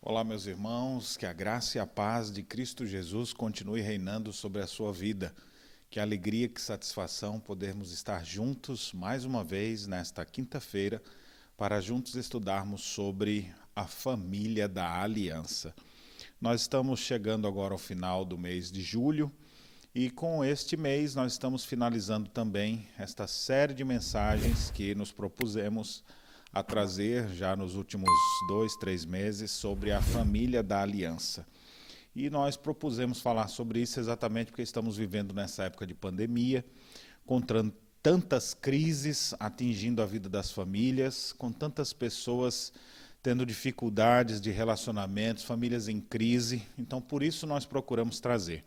Olá, meus irmãos, que a graça e a paz de Cristo Jesus continue reinando sobre a sua vida. Que alegria, que satisfação podermos estar juntos mais uma vez nesta quinta-feira para juntos estudarmos sobre a família da aliança. Nós estamos chegando agora ao final do mês de julho e com este mês nós estamos finalizando também esta série de mensagens que nos propusemos a trazer já nos últimos dois, três meses sobre a família da aliança. E nós propusemos falar sobre isso exatamente porque estamos vivendo nessa época de pandemia, com tantas crises atingindo a vida das famílias, com tantas pessoas tendo dificuldades de relacionamentos, famílias em crise. Então, por isso nós procuramos trazer.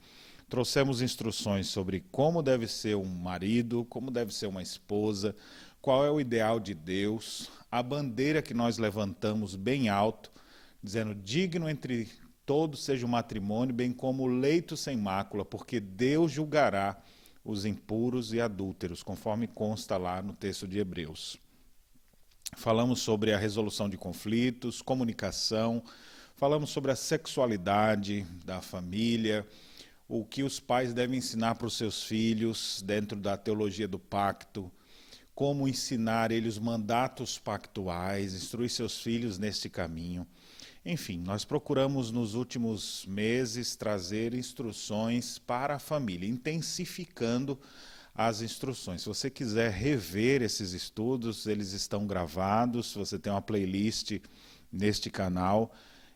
Trouxemos instruções sobre como deve ser um marido, como deve ser uma esposa, qual é o ideal de Deus, a bandeira que nós levantamos bem alto, dizendo: digno entre todos seja o matrimônio, bem como o leito sem mácula, porque Deus julgará os impuros e adúlteros, conforme consta lá no texto de Hebreus. Falamos sobre a resolução de conflitos, comunicação, falamos sobre a sexualidade da família, o que os pais devem ensinar para os seus filhos dentro da teologia do pacto, como ensinar ele os mandatos pactuais, instruir seus filhos neste caminho. Enfim, nós procuramos nos últimos meses trazer instruções para a família, intensificando as instruções. Se você quiser rever esses estudos, eles estão gravados. Você tem uma playlist neste canal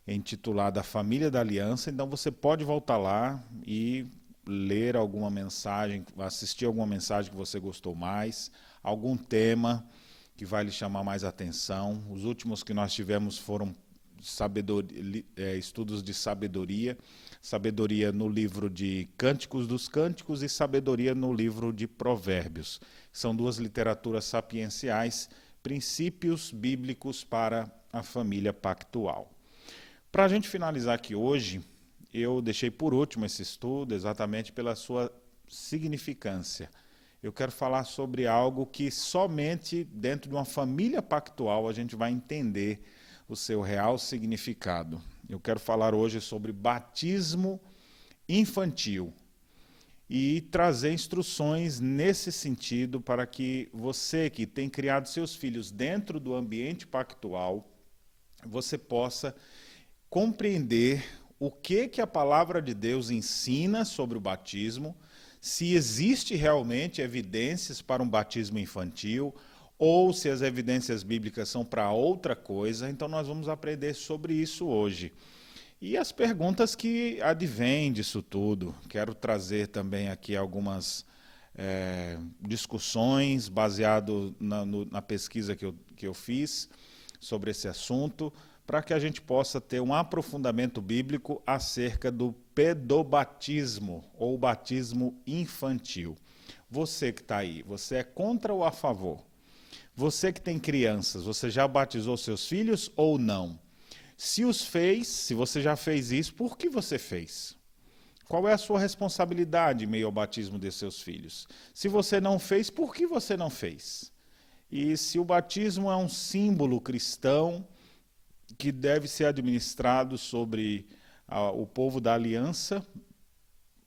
intitulada Família da Aliança, então você pode voltar lá e ler alguma mensagem, assistir alguma mensagem que você gostou mais, algum tema que vai lhe chamar mais atenção. Os últimos que nós tivemos foram é, estudos de sabedoria, sabedoria no livro de Cânticos dos Cânticos e sabedoria no livro de Provérbios. São duas literaturas sapienciais, princípios bíblicos para a família pactual. Para a gente finalizar aqui hoje, eu deixei por último esse estudo exatamente pela sua significância eu quero falar sobre algo que somente dentro de uma família pactual a gente vai entender o seu real significado. Eu quero falar hoje sobre batismo infantil e trazer instruções nesse sentido para que você que tem criado seus filhos dentro do ambiente pactual, você possa compreender o que que a palavra de Deus ensina sobre o batismo se existe realmente evidências para um batismo infantil ou se as evidências bíblicas são para outra coisa. Então nós vamos aprender sobre isso hoje. E as perguntas que advêm disso tudo. Quero trazer também aqui algumas é, discussões baseado na, no, na pesquisa que eu, que eu fiz sobre esse assunto para que a gente possa ter um aprofundamento bíblico acerca do pedobatismo ou batismo infantil. Você que está aí, você é contra ou a favor? Você que tem crianças, você já batizou seus filhos ou não? Se os fez, se você já fez isso, por que você fez? Qual é a sua responsabilidade em meio ao batismo de seus filhos? Se você não fez, por que você não fez? E se o batismo é um símbolo cristão, que deve ser administrado sobre o povo da aliança.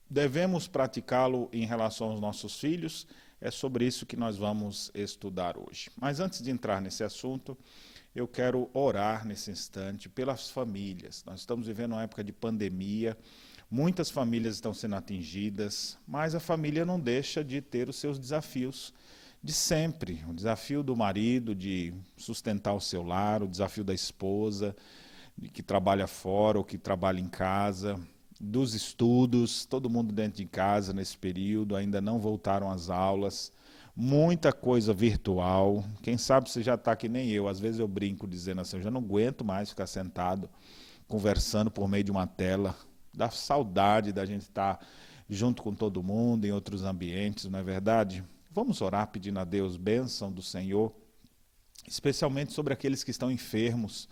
Devemos praticá-lo em relação aos nossos filhos. É sobre isso que nós vamos estudar hoje. Mas antes de entrar nesse assunto, eu quero orar nesse instante pelas famílias. Nós estamos vivendo uma época de pandemia, muitas famílias estão sendo atingidas, mas a família não deixa de ter os seus desafios de sempre. O desafio do marido de sustentar o seu lar, o desafio da esposa que trabalha fora ou que trabalha em casa, dos estudos, todo mundo dentro de casa nesse período, ainda não voltaram às aulas, muita coisa virtual. Quem sabe você já está que nem eu, às vezes eu brinco dizendo assim, eu já não aguento mais ficar sentado conversando por meio de uma tela. Dá saudade da gente estar tá junto com todo mundo, em outros ambientes, não é verdade? Vamos orar pedindo a Deus bênção do Senhor, especialmente sobre aqueles que estão enfermos,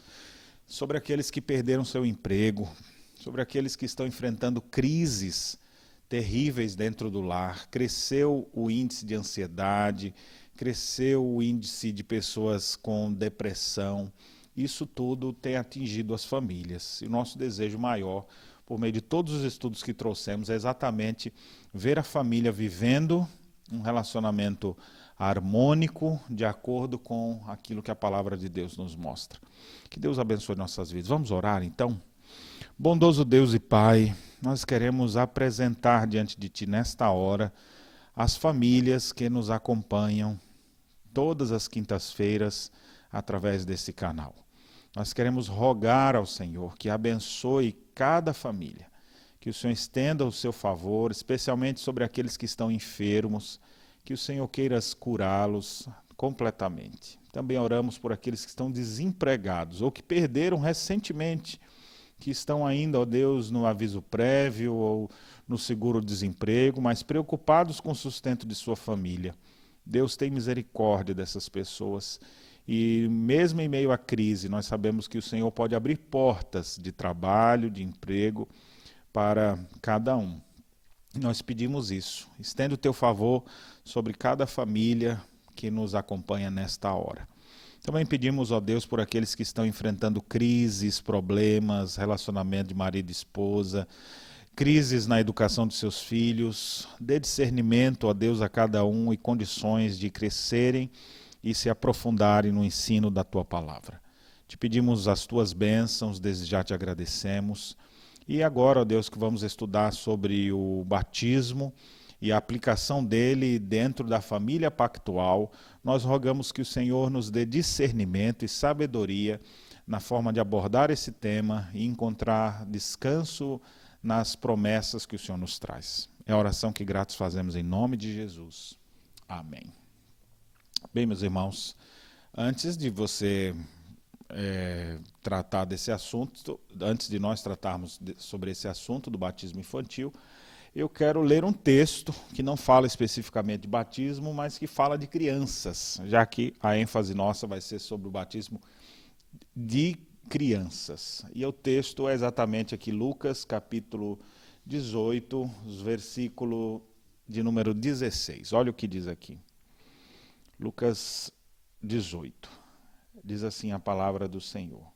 sobre aqueles que perderam seu emprego, sobre aqueles que estão enfrentando crises terríveis dentro do lar. Cresceu o índice de ansiedade, cresceu o índice de pessoas com depressão. isso tudo tem atingido as famílias. E o nosso desejo maior, por meio de todos os estudos que trouxemos, é exatamente ver a família vivendo um relacionamento harmônico, de acordo com aquilo que a palavra de Deus nos mostra. Que Deus abençoe nossas vidas. Vamos orar então? Bondoso Deus e Pai, nós queremos apresentar diante de Ti nesta hora as famílias que nos acompanham todas as quintas-feiras através desse canal. Nós queremos rogar ao Senhor que abençoe cada família, que o Senhor estenda o seu favor, especialmente sobre aqueles que estão enfermos, que o Senhor queira curá-los completamente. Também oramos por aqueles que estão desempregados ou que perderam recentemente, que estão ainda, ó Deus, no aviso prévio ou no seguro-desemprego, mas preocupados com o sustento de sua família. Deus tem misericórdia dessas pessoas. E mesmo em meio à crise, nós sabemos que o Senhor pode abrir portas de trabalho, de emprego para cada um. Nós pedimos isso. Estenda o teu favor sobre cada família que nos acompanha nesta hora. Também pedimos, ó Deus, por aqueles que estão enfrentando crises, problemas, relacionamento de marido e esposa, crises na educação de seus filhos. Dê discernimento, ó Deus, a cada um e condições de crescerem e se aprofundarem no ensino da tua palavra. Te pedimos as tuas bênçãos, desde já te agradecemos. E agora, ó Deus, que vamos estudar sobre o batismo e a aplicação dele dentro da família pactual, nós rogamos que o Senhor nos dê discernimento e sabedoria na forma de abordar esse tema e encontrar descanso nas promessas que o Senhor nos traz. É a oração que gratos fazemos em nome de Jesus. Amém. Bem, meus irmãos, antes de você é, tratar desse assunto, antes de nós tratarmos de, sobre esse assunto do batismo infantil, eu quero ler um texto que não fala especificamente de batismo, mas que fala de crianças, já que a ênfase nossa vai ser sobre o batismo de crianças. E o texto é exatamente aqui, Lucas capítulo 18, versículo de número 16. Olha o que diz aqui. Lucas 18 diz assim a palavra do Senhor.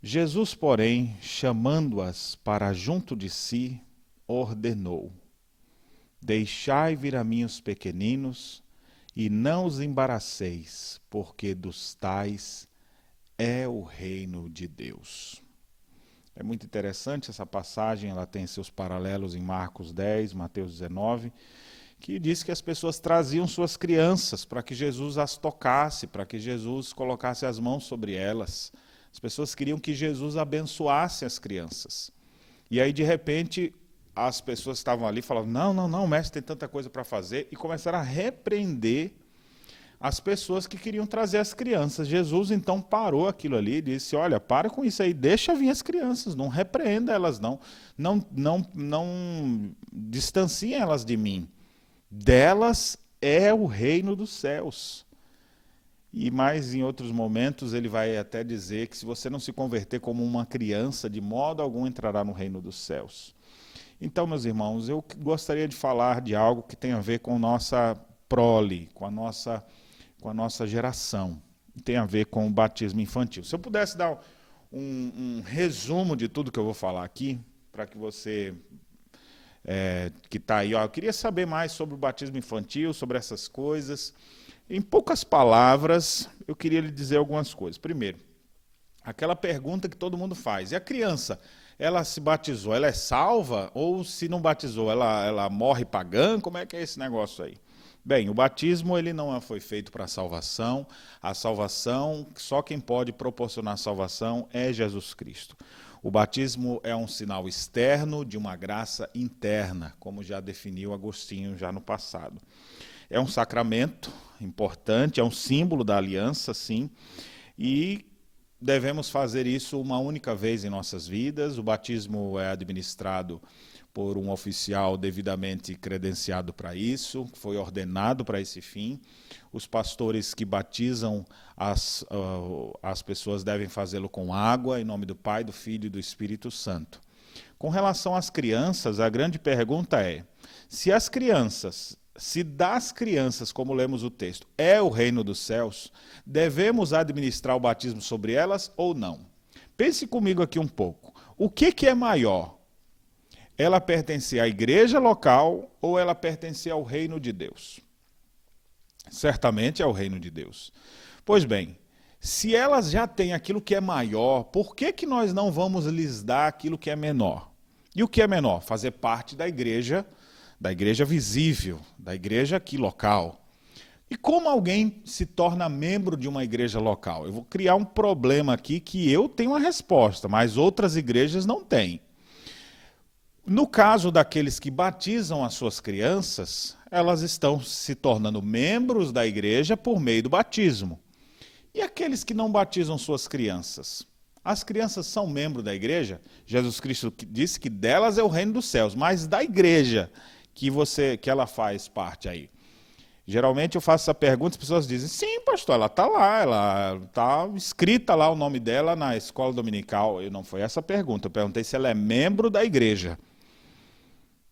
Jesus, porém, chamando-as para junto de si, ordenou: Deixai vir a mim os pequeninos, e não os embaraceis, porque dos tais é o reino de Deus. É muito interessante essa passagem, ela tem seus paralelos em Marcos 10, Mateus 19 que diz que as pessoas traziam suas crianças para que Jesus as tocasse, para que Jesus colocasse as mãos sobre elas. As pessoas queriam que Jesus abençoasse as crianças. E aí, de repente, as pessoas estavam ali falando: não, não, não, o mestre tem tanta coisa para fazer, e começaram a repreender as pessoas que queriam trazer as crianças. Jesus então parou aquilo ali e disse: Olha, para com isso aí, deixa vir as crianças, não repreenda elas, não, não, não, não distancie elas de mim. Delas é o reino dos céus. E mais em outros momentos ele vai até dizer que se você não se converter como uma criança, de modo algum entrará no reino dos céus. Então, meus irmãos, eu gostaria de falar de algo que tem a ver com nossa prole, com a nossa, com a nossa geração. Tem a ver com o batismo infantil. Se eu pudesse dar um, um resumo de tudo que eu vou falar aqui, para que você é, que está aí. Ó, eu queria saber mais sobre o batismo infantil, sobre essas coisas. Em poucas palavras, eu queria lhe dizer algumas coisas. Primeiro, aquela pergunta que todo mundo faz: e a criança? Ela se batizou, ela é salva? Ou se não batizou, ela, ela morre pagã? Como é que é esse negócio aí? Bem, o batismo ele não foi feito para salvação. A salvação, só quem pode proporcionar salvação é Jesus Cristo. O batismo é um sinal externo de uma graça interna, como já definiu Agostinho já no passado. É um sacramento importante, é um símbolo da aliança, sim, e devemos fazer isso uma única vez em nossas vidas. O batismo é administrado por um oficial devidamente credenciado para isso, foi ordenado para esse fim. Os pastores que batizam as, uh, as pessoas devem fazê-lo com água, em nome do Pai, do Filho e do Espírito Santo. Com relação às crianças, a grande pergunta é: se as crianças se das crianças, como lemos o texto, é o reino dos céus, devemos administrar o batismo sobre elas ou não? Pense comigo aqui um pouco. O que, que é maior? Ela pertencer à igreja local ou ela pertencer ao reino de Deus? Certamente é o reino de Deus. Pois bem, se elas já têm aquilo que é maior, por que, que nós não vamos lhes dar aquilo que é menor? E o que é menor? Fazer parte da igreja da igreja visível, da igreja aqui local. E como alguém se torna membro de uma igreja local? Eu vou criar um problema aqui que eu tenho uma resposta, mas outras igrejas não têm. No caso daqueles que batizam as suas crianças, elas estão se tornando membros da igreja por meio do batismo. E aqueles que não batizam suas crianças? As crianças são membros da igreja? Jesus Cristo disse que delas é o reino dos céus, mas da igreja que você que ela faz parte aí? Geralmente eu faço essa pergunta, as pessoas dizem: "Sim, pastor, ela está lá, ela está escrita lá o nome dela na escola dominical". E não foi essa a pergunta. Eu perguntei se ela é membro da igreja.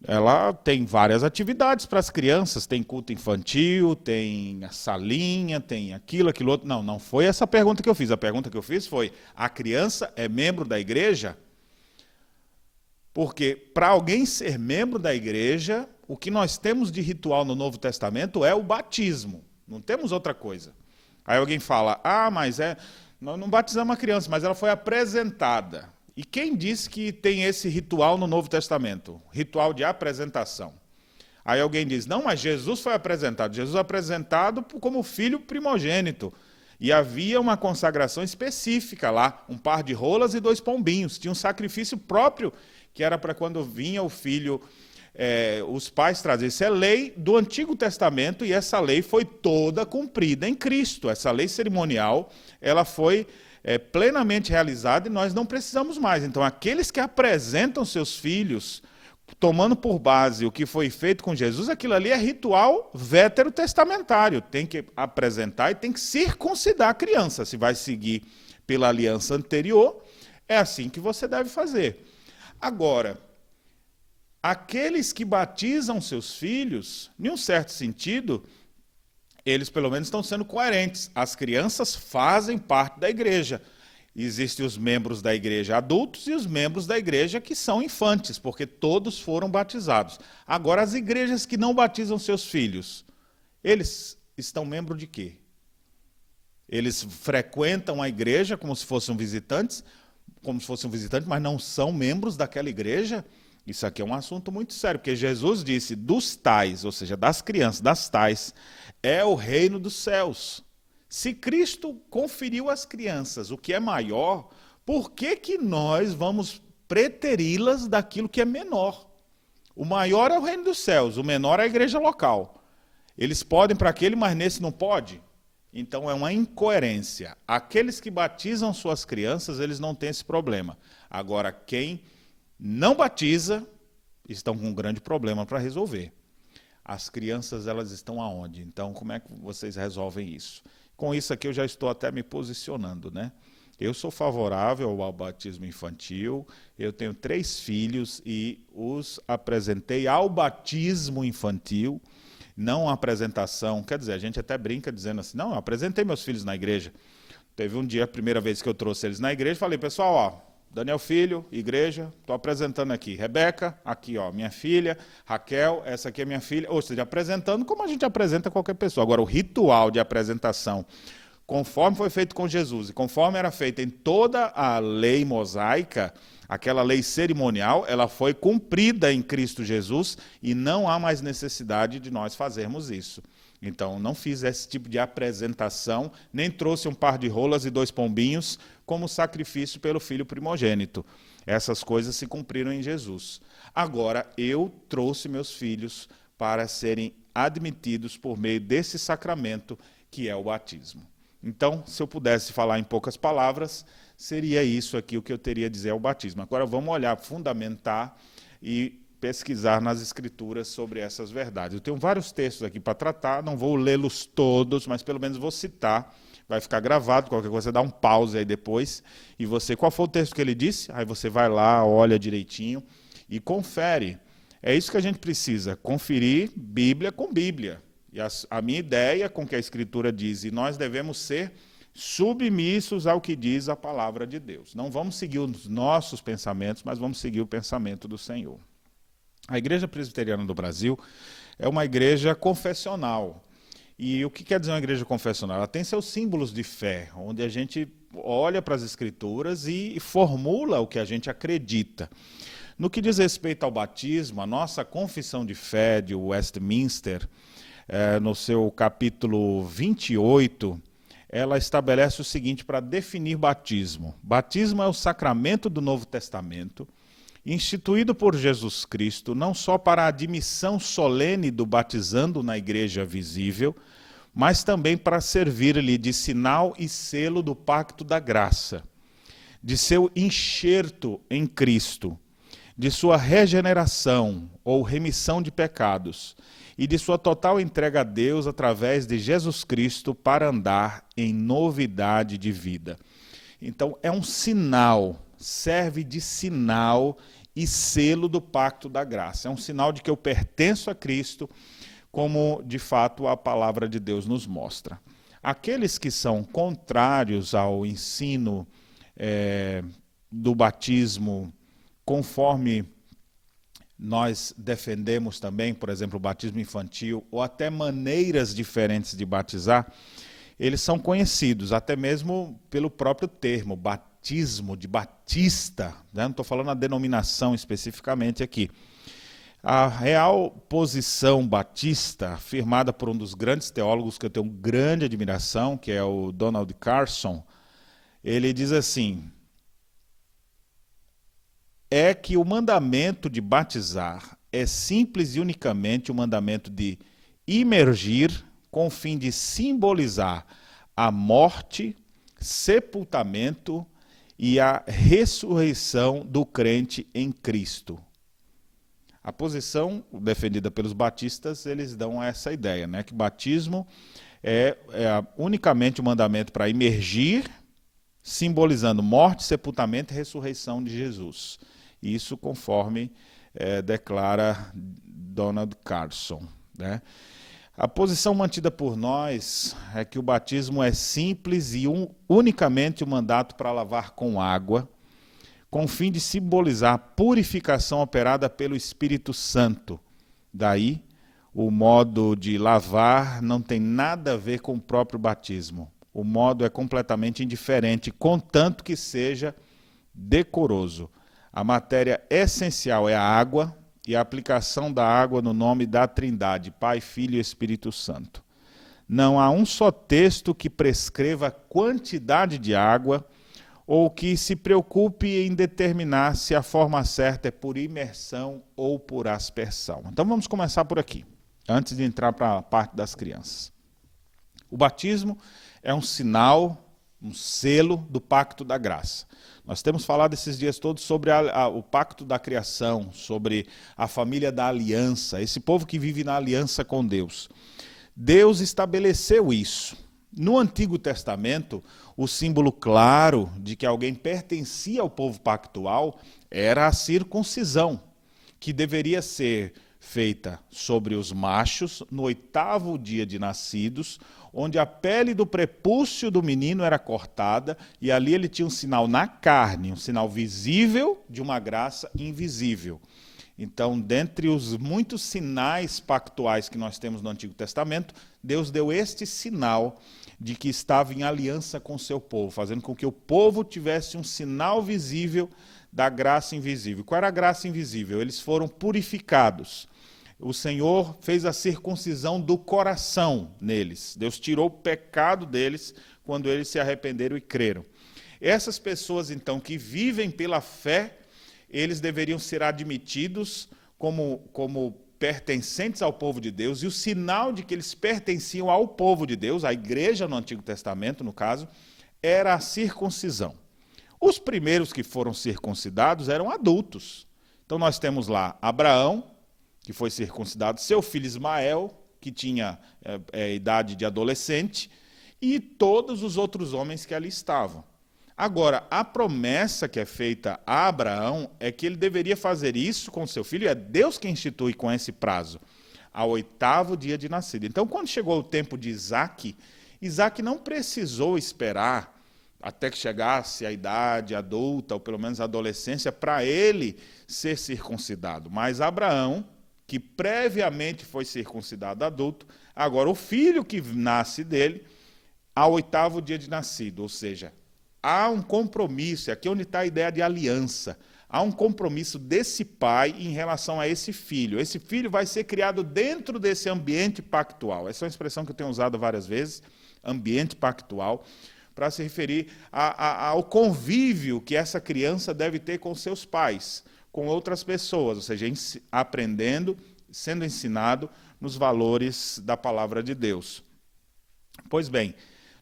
Ela tem várias atividades para as crianças, tem culto infantil, tem a salinha, tem aquilo, aquilo outro. Não, não foi essa pergunta que eu fiz. A pergunta que eu fiz foi: a criança é membro da igreja? Porque para alguém ser membro da igreja, o que nós temos de ritual no Novo Testamento é o batismo. Não temos outra coisa. Aí alguém fala: ah, mas é. Nós não batizamos a criança, mas ela foi apresentada. E quem disse que tem esse ritual no Novo Testamento? Ritual de apresentação. Aí alguém diz: não, mas Jesus foi apresentado. Jesus foi apresentado como filho primogênito. E havia uma consagração específica lá: um par de rolas e dois pombinhos. Tinha um sacrifício próprio, que era para quando vinha o filho é, os pais trazem. Isso é lei do Antigo Testamento e essa lei foi toda cumprida em Cristo. Essa lei cerimonial ela foi é, plenamente realizada e nós não precisamos mais. Então, aqueles que apresentam seus filhos, tomando por base o que foi feito com Jesus, aquilo ali é ritual veterotestamentário. Tem que apresentar e tem que circuncidar a criança. Se vai seguir pela aliança anterior, é assim que você deve fazer. Agora, aqueles que batizam seus filhos, em um certo sentido, eles pelo menos estão sendo coerentes. As crianças fazem parte da igreja. Existem os membros da igreja adultos e os membros da igreja que são infantes, porque todos foram batizados. Agora, as igrejas que não batizam seus filhos, eles estão membros de quê? Eles frequentam a igreja como se fossem visitantes, como se fossem visitantes, mas não são membros daquela igreja? Isso aqui é um assunto muito sério, porque Jesus disse: dos tais, ou seja, das crianças, das tais, é o reino dos céus. Se Cristo conferiu às crianças o que é maior, por que, que nós vamos preteri-las daquilo que é menor? O maior é o reino dos céus, o menor é a igreja local. Eles podem para aquele, mas nesse não pode? Então é uma incoerência. Aqueles que batizam suas crianças, eles não têm esse problema. Agora, quem não batiza, estão com um grande problema para resolver. As crianças, elas estão aonde? Então, como é que vocês resolvem isso? Com isso aqui eu já estou até me posicionando, né? Eu sou favorável ao batismo infantil, eu tenho três filhos e os apresentei ao batismo infantil, não a apresentação. Quer dizer, a gente até brinca dizendo assim: não, eu apresentei meus filhos na igreja. Teve um dia, a primeira vez que eu trouxe eles na igreja, falei, pessoal, ó, Daniel Filho, igreja, estou apresentando aqui. Rebeca, aqui, ó, minha filha. Raquel, essa aqui é minha filha. Ou seja, apresentando como a gente apresenta qualquer pessoa. Agora, o ritual de apresentação, conforme foi feito com Jesus e conforme era feito em toda a lei mosaica, aquela lei cerimonial, ela foi cumprida em Cristo Jesus e não há mais necessidade de nós fazermos isso. Então, não fiz esse tipo de apresentação, nem trouxe um par de rolas e dois pombinhos como sacrifício pelo filho primogênito. Essas coisas se cumpriram em Jesus. Agora, eu trouxe meus filhos para serem admitidos por meio desse sacramento que é o batismo. Então, se eu pudesse falar em poucas palavras, seria isso aqui o que eu teria a dizer ao batismo. Agora, vamos olhar, fundamentar e pesquisar nas escrituras sobre essas verdades. Eu tenho vários textos aqui para tratar, não vou lê-los todos, mas pelo menos vou citar. Vai ficar gravado, qualquer coisa, você dá um pause aí depois. E você, qual foi o texto que ele disse? Aí você vai lá, olha direitinho e confere É isso que a gente precisa, conferir Bíblia com Bíblia. E a, a minha ideia com que a Escritura diz, e nós devemos ser submissos ao que diz a palavra de Deus. Não vamos seguir os nossos pensamentos, mas vamos seguir o pensamento do Senhor. A Igreja Presbiteriana do Brasil é uma igreja confessional. E o que quer dizer uma igreja confessional? Ela tem seus símbolos de fé, onde a gente olha para as Escrituras e formula o que a gente acredita. No que diz respeito ao batismo, a nossa confissão de fé de Westminster, é, no seu capítulo 28, ela estabelece o seguinte para definir batismo: batismo é o sacramento do Novo Testamento, instituído por Jesus Cristo, não só para a admissão solene do batizando na igreja visível, mas também para servir-lhe de sinal e selo do pacto da graça, de seu enxerto em Cristo de sua regeneração ou remissão de pecados e de sua total entrega a Deus através de Jesus Cristo para andar em novidade de vida. Então, é um sinal, serve de sinal e selo do pacto da graça. É um sinal de que eu pertenço a Cristo, como de fato a palavra de Deus nos mostra. Aqueles que são contrários ao ensino é, do batismo conforme nós defendemos também, por exemplo, o batismo infantil, ou até maneiras diferentes de batizar, eles são conhecidos, até mesmo pelo próprio termo, batismo, de batista. Né? Não estou falando a denominação especificamente aqui. A real posição batista, afirmada por um dos grandes teólogos que eu tenho grande admiração, que é o Donald Carson, ele diz assim: é que o mandamento de batizar é simples e unicamente o mandamento de imergir com o fim de simbolizar a morte, sepultamento e a ressurreição do crente em Cristo. A posição defendida pelos batistas, eles dão essa ideia, né, que batismo é, é unicamente o mandamento para imergir, simbolizando morte, sepultamento e ressurreição de Jesus. Isso conforme é, declara Donald Carson. Né? A posição mantida por nós é que o batismo é simples e um, unicamente o mandato para lavar com água, com o fim de simbolizar a purificação operada pelo Espírito Santo. Daí, o modo de lavar não tem nada a ver com o próprio batismo. O modo é completamente indiferente, contanto que seja decoroso. A matéria essencial é a água e a aplicação da água no nome da Trindade, Pai, Filho e Espírito Santo. Não há um só texto que prescreva quantidade de água ou que se preocupe em determinar se a forma certa é por imersão ou por aspersão. Então vamos começar por aqui, antes de entrar para a parte das crianças. O batismo é um sinal, um selo do pacto da graça. Nós temos falado esses dias todos sobre a, a, o pacto da criação, sobre a família da aliança, esse povo que vive na aliança com Deus. Deus estabeleceu isso. No Antigo Testamento, o símbolo claro de que alguém pertencia ao povo pactual era a circuncisão, que deveria ser feita sobre os machos no oitavo dia de nascidos, onde a pele do prepúcio do menino era cortada e ali ele tinha um sinal na carne, um sinal visível de uma graça invisível. Então, dentre os muitos sinais pactuais que nós temos no Antigo Testamento, Deus deu este sinal de que estava em aliança com o seu povo, fazendo com que o povo tivesse um sinal visível da graça invisível. Qual era a graça invisível? Eles foram purificados o Senhor fez a circuncisão do coração neles. Deus tirou o pecado deles quando eles se arrependeram e creram. Essas pessoas, então, que vivem pela fé, eles deveriam ser admitidos como, como pertencentes ao povo de Deus, e o sinal de que eles pertenciam ao povo de Deus, à igreja no Antigo Testamento, no caso, era a circuncisão. Os primeiros que foram circuncidados eram adultos. Então nós temos lá Abraão, que foi circuncidado, seu filho Ismael, que tinha é, é, idade de adolescente, e todos os outros homens que ali estavam. Agora, a promessa que é feita a Abraão é que ele deveria fazer isso com seu filho, é Deus que institui com esse prazo, ao oitavo dia de nascido. Então, quando chegou o tempo de Isaac, Isaac não precisou esperar até que chegasse a idade adulta, ou pelo menos a adolescência, para ele ser circuncidado. Mas Abraão, que previamente foi circuncidado adulto, agora o filho que nasce dele, ao oitavo dia de nascido, ou seja, há um compromisso, aqui é onde está a ideia de aliança. Há um compromisso desse pai em relação a esse filho. Esse filho vai ser criado dentro desse ambiente pactual. Essa é uma expressão que eu tenho usado várias vezes, ambiente pactual, para se referir a, a, ao convívio que essa criança deve ter com seus pais, com outras pessoas, ou seja, aprendendo, sendo ensinado nos valores da palavra de Deus. Pois bem,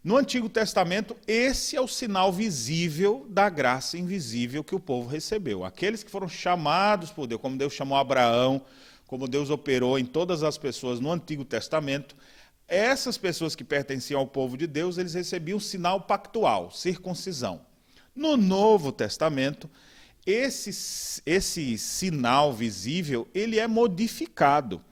no Antigo Testamento, esse é o sinal visível da graça invisível que o povo recebeu. Aqueles que foram chamados por Deus, como Deus chamou Abraão, como Deus operou em todas as pessoas no Antigo Testamento, essas pessoas que pertenciam ao povo de Deus, eles recebiam sinal pactual, circuncisão. No Novo Testamento, esse, esse sinal visível, ele é modificado,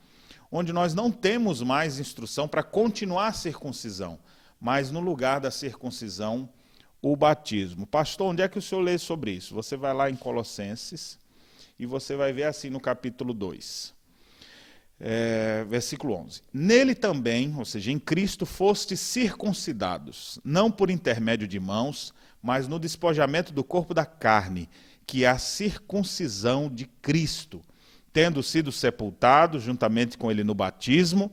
onde nós não temos mais instrução para continuar a circuncisão mas no lugar da circuncisão, o batismo. Pastor, onde é que o senhor lê sobre isso? Você vai lá em Colossenses e você vai ver assim no capítulo 2. É, versículo 11. Nele também, ou seja, em Cristo, fostes circuncidados, não por intermédio de mãos, mas no despojamento do corpo da carne, que é a circuncisão de Cristo, tendo sido sepultados juntamente com ele no batismo,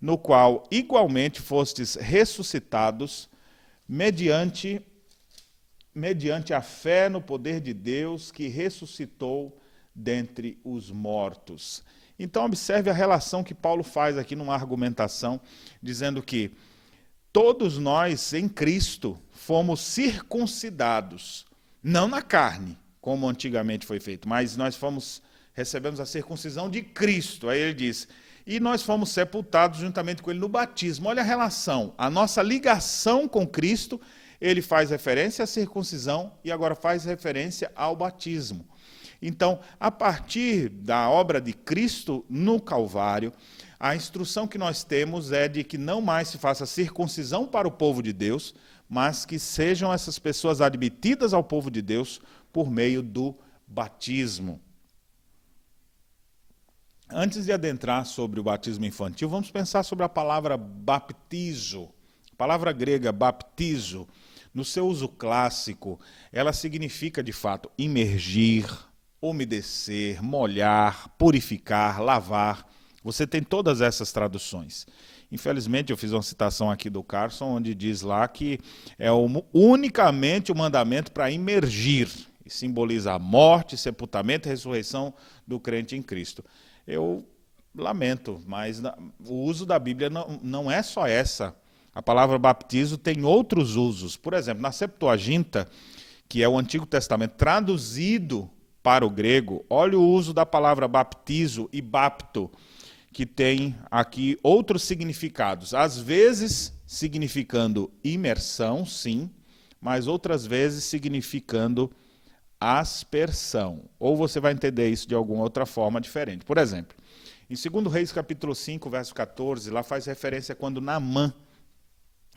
no qual igualmente fostes ressuscitados mediante mediante a fé no poder de Deus que ressuscitou dentre os mortos. Então observe a relação que Paulo faz aqui numa argumentação dizendo que todos nós em Cristo fomos circuncidados, não na carne, como antigamente foi feito, mas nós fomos recebemos a circuncisão de Cristo. Aí ele diz: e nós fomos sepultados juntamente com ele no batismo. Olha a relação, a nossa ligação com Cristo, ele faz referência à circuncisão e agora faz referência ao batismo. Então, a partir da obra de Cristo no Calvário, a instrução que nós temos é de que não mais se faça circuncisão para o povo de Deus, mas que sejam essas pessoas admitidas ao povo de Deus por meio do batismo. Antes de adentrar sobre o batismo infantil, vamos pensar sobre a palavra baptizo. A palavra grega baptizo, no seu uso clássico, ela significa de fato imergir, umedecer, molhar, purificar, lavar. Você tem todas essas traduções. Infelizmente, eu fiz uma citação aqui do Carson, onde diz lá que é unicamente o mandamento para imergir, e simboliza a morte, sepultamento e ressurreição do crente em Cristo eu lamento, mas o uso da Bíblia não, não é só essa. A palavra baptizo tem outros usos. Por exemplo, na Septuaginta, que é o Antigo Testamento traduzido para o grego, olha o uso da palavra baptizo e bapto, que tem aqui outros significados. Às vezes significando imersão, sim, mas outras vezes significando aspersão. Ou você vai entender isso de alguma outra forma diferente. Por exemplo, em 2 Reis capítulo 5, verso 14, lá faz referência quando Naamã,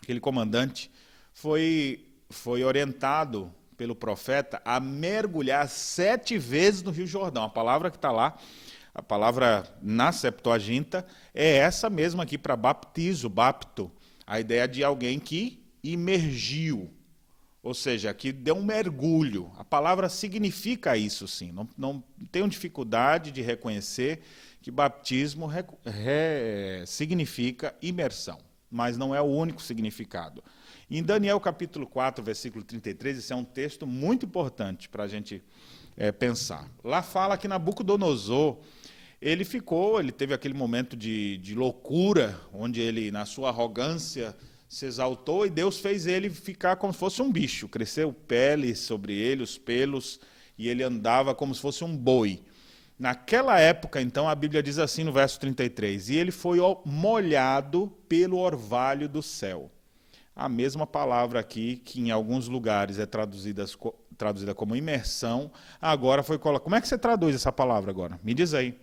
aquele comandante, foi, foi orientado pelo profeta a mergulhar sete vezes no Rio Jordão. A palavra que está lá, a palavra na Septuaginta, é essa mesma aqui para baptizo, bapto. A ideia de alguém que imergiu, ou seja, que deu um mergulho. A palavra significa isso sim. Não, não tenho dificuldade de reconhecer que batismo re, re, significa imersão, mas não é o único significado. Em Daniel capítulo 4, versículo 33, esse é um texto muito importante para a gente é, pensar. Lá fala que Nabucodonosor, ele ficou, ele teve aquele momento de, de loucura, onde ele, na sua arrogância, se exaltou e Deus fez ele ficar como se fosse um bicho. Cresceu pele sobre ele, os pelos, e ele andava como se fosse um boi. Naquela época, então, a Bíblia diz assim no verso 33: E ele foi molhado pelo orvalho do céu. a mesma palavra aqui, que em alguns lugares é traduzida, traduzida como imersão, agora foi colocada. Como é que você traduz essa palavra agora? Me diz aí.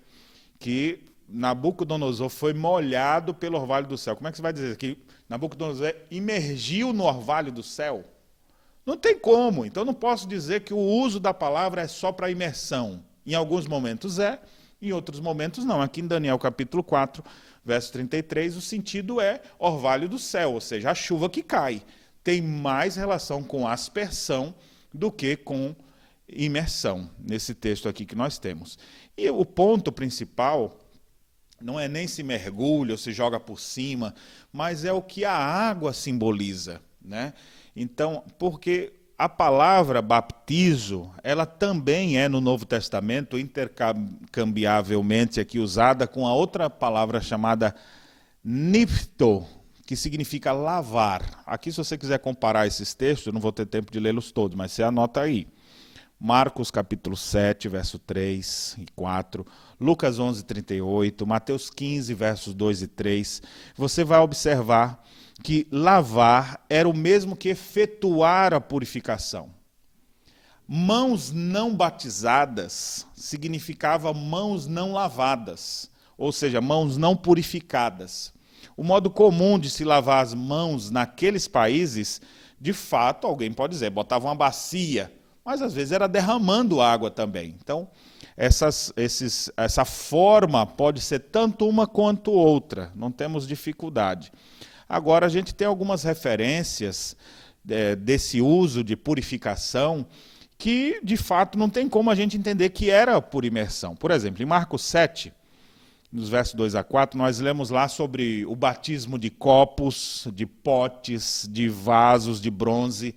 Que Nabucodonosor foi molhado pelo orvalho do céu. Como é que você vai dizer que Nabucodonosor imergiu no orvalho do céu? Não tem como. Então não posso dizer que o uso da palavra é só para imersão. Em alguns momentos é, em outros momentos não. Aqui em Daniel capítulo 4, verso 33, o sentido é orvalho do céu, ou seja, a chuva que cai. Tem mais relação com aspersão do que com imersão, nesse texto aqui que nós temos. E o ponto principal não é nem se mergulha ou se joga por cima, mas é o que a água simboliza. Né? Então, porque a palavra baptizo, ela também é no Novo Testamento intercambiavelmente aqui usada com a outra palavra chamada nifto, que significa lavar. Aqui, se você quiser comparar esses textos, eu não vou ter tempo de lê-los todos, mas você anota aí. Marcos capítulo 7, verso 3 e 4, Lucas 11, 38, Mateus 15, versos 2 e 3. Você vai observar que lavar era o mesmo que efetuar a purificação. Mãos não batizadas significava mãos não lavadas, ou seja, mãos não purificadas. O modo comum de se lavar as mãos naqueles países, de fato, alguém pode dizer, botava uma bacia, mas às vezes era derramando água também. Então, essas, esses, essa forma pode ser tanto uma quanto outra, não temos dificuldade. Agora, a gente tem algumas referências é, desse uso de purificação que, de fato, não tem como a gente entender que era por imersão. Por exemplo, em Marcos 7, nos versos 2 a 4, nós lemos lá sobre o batismo de copos, de potes, de vasos de bronze.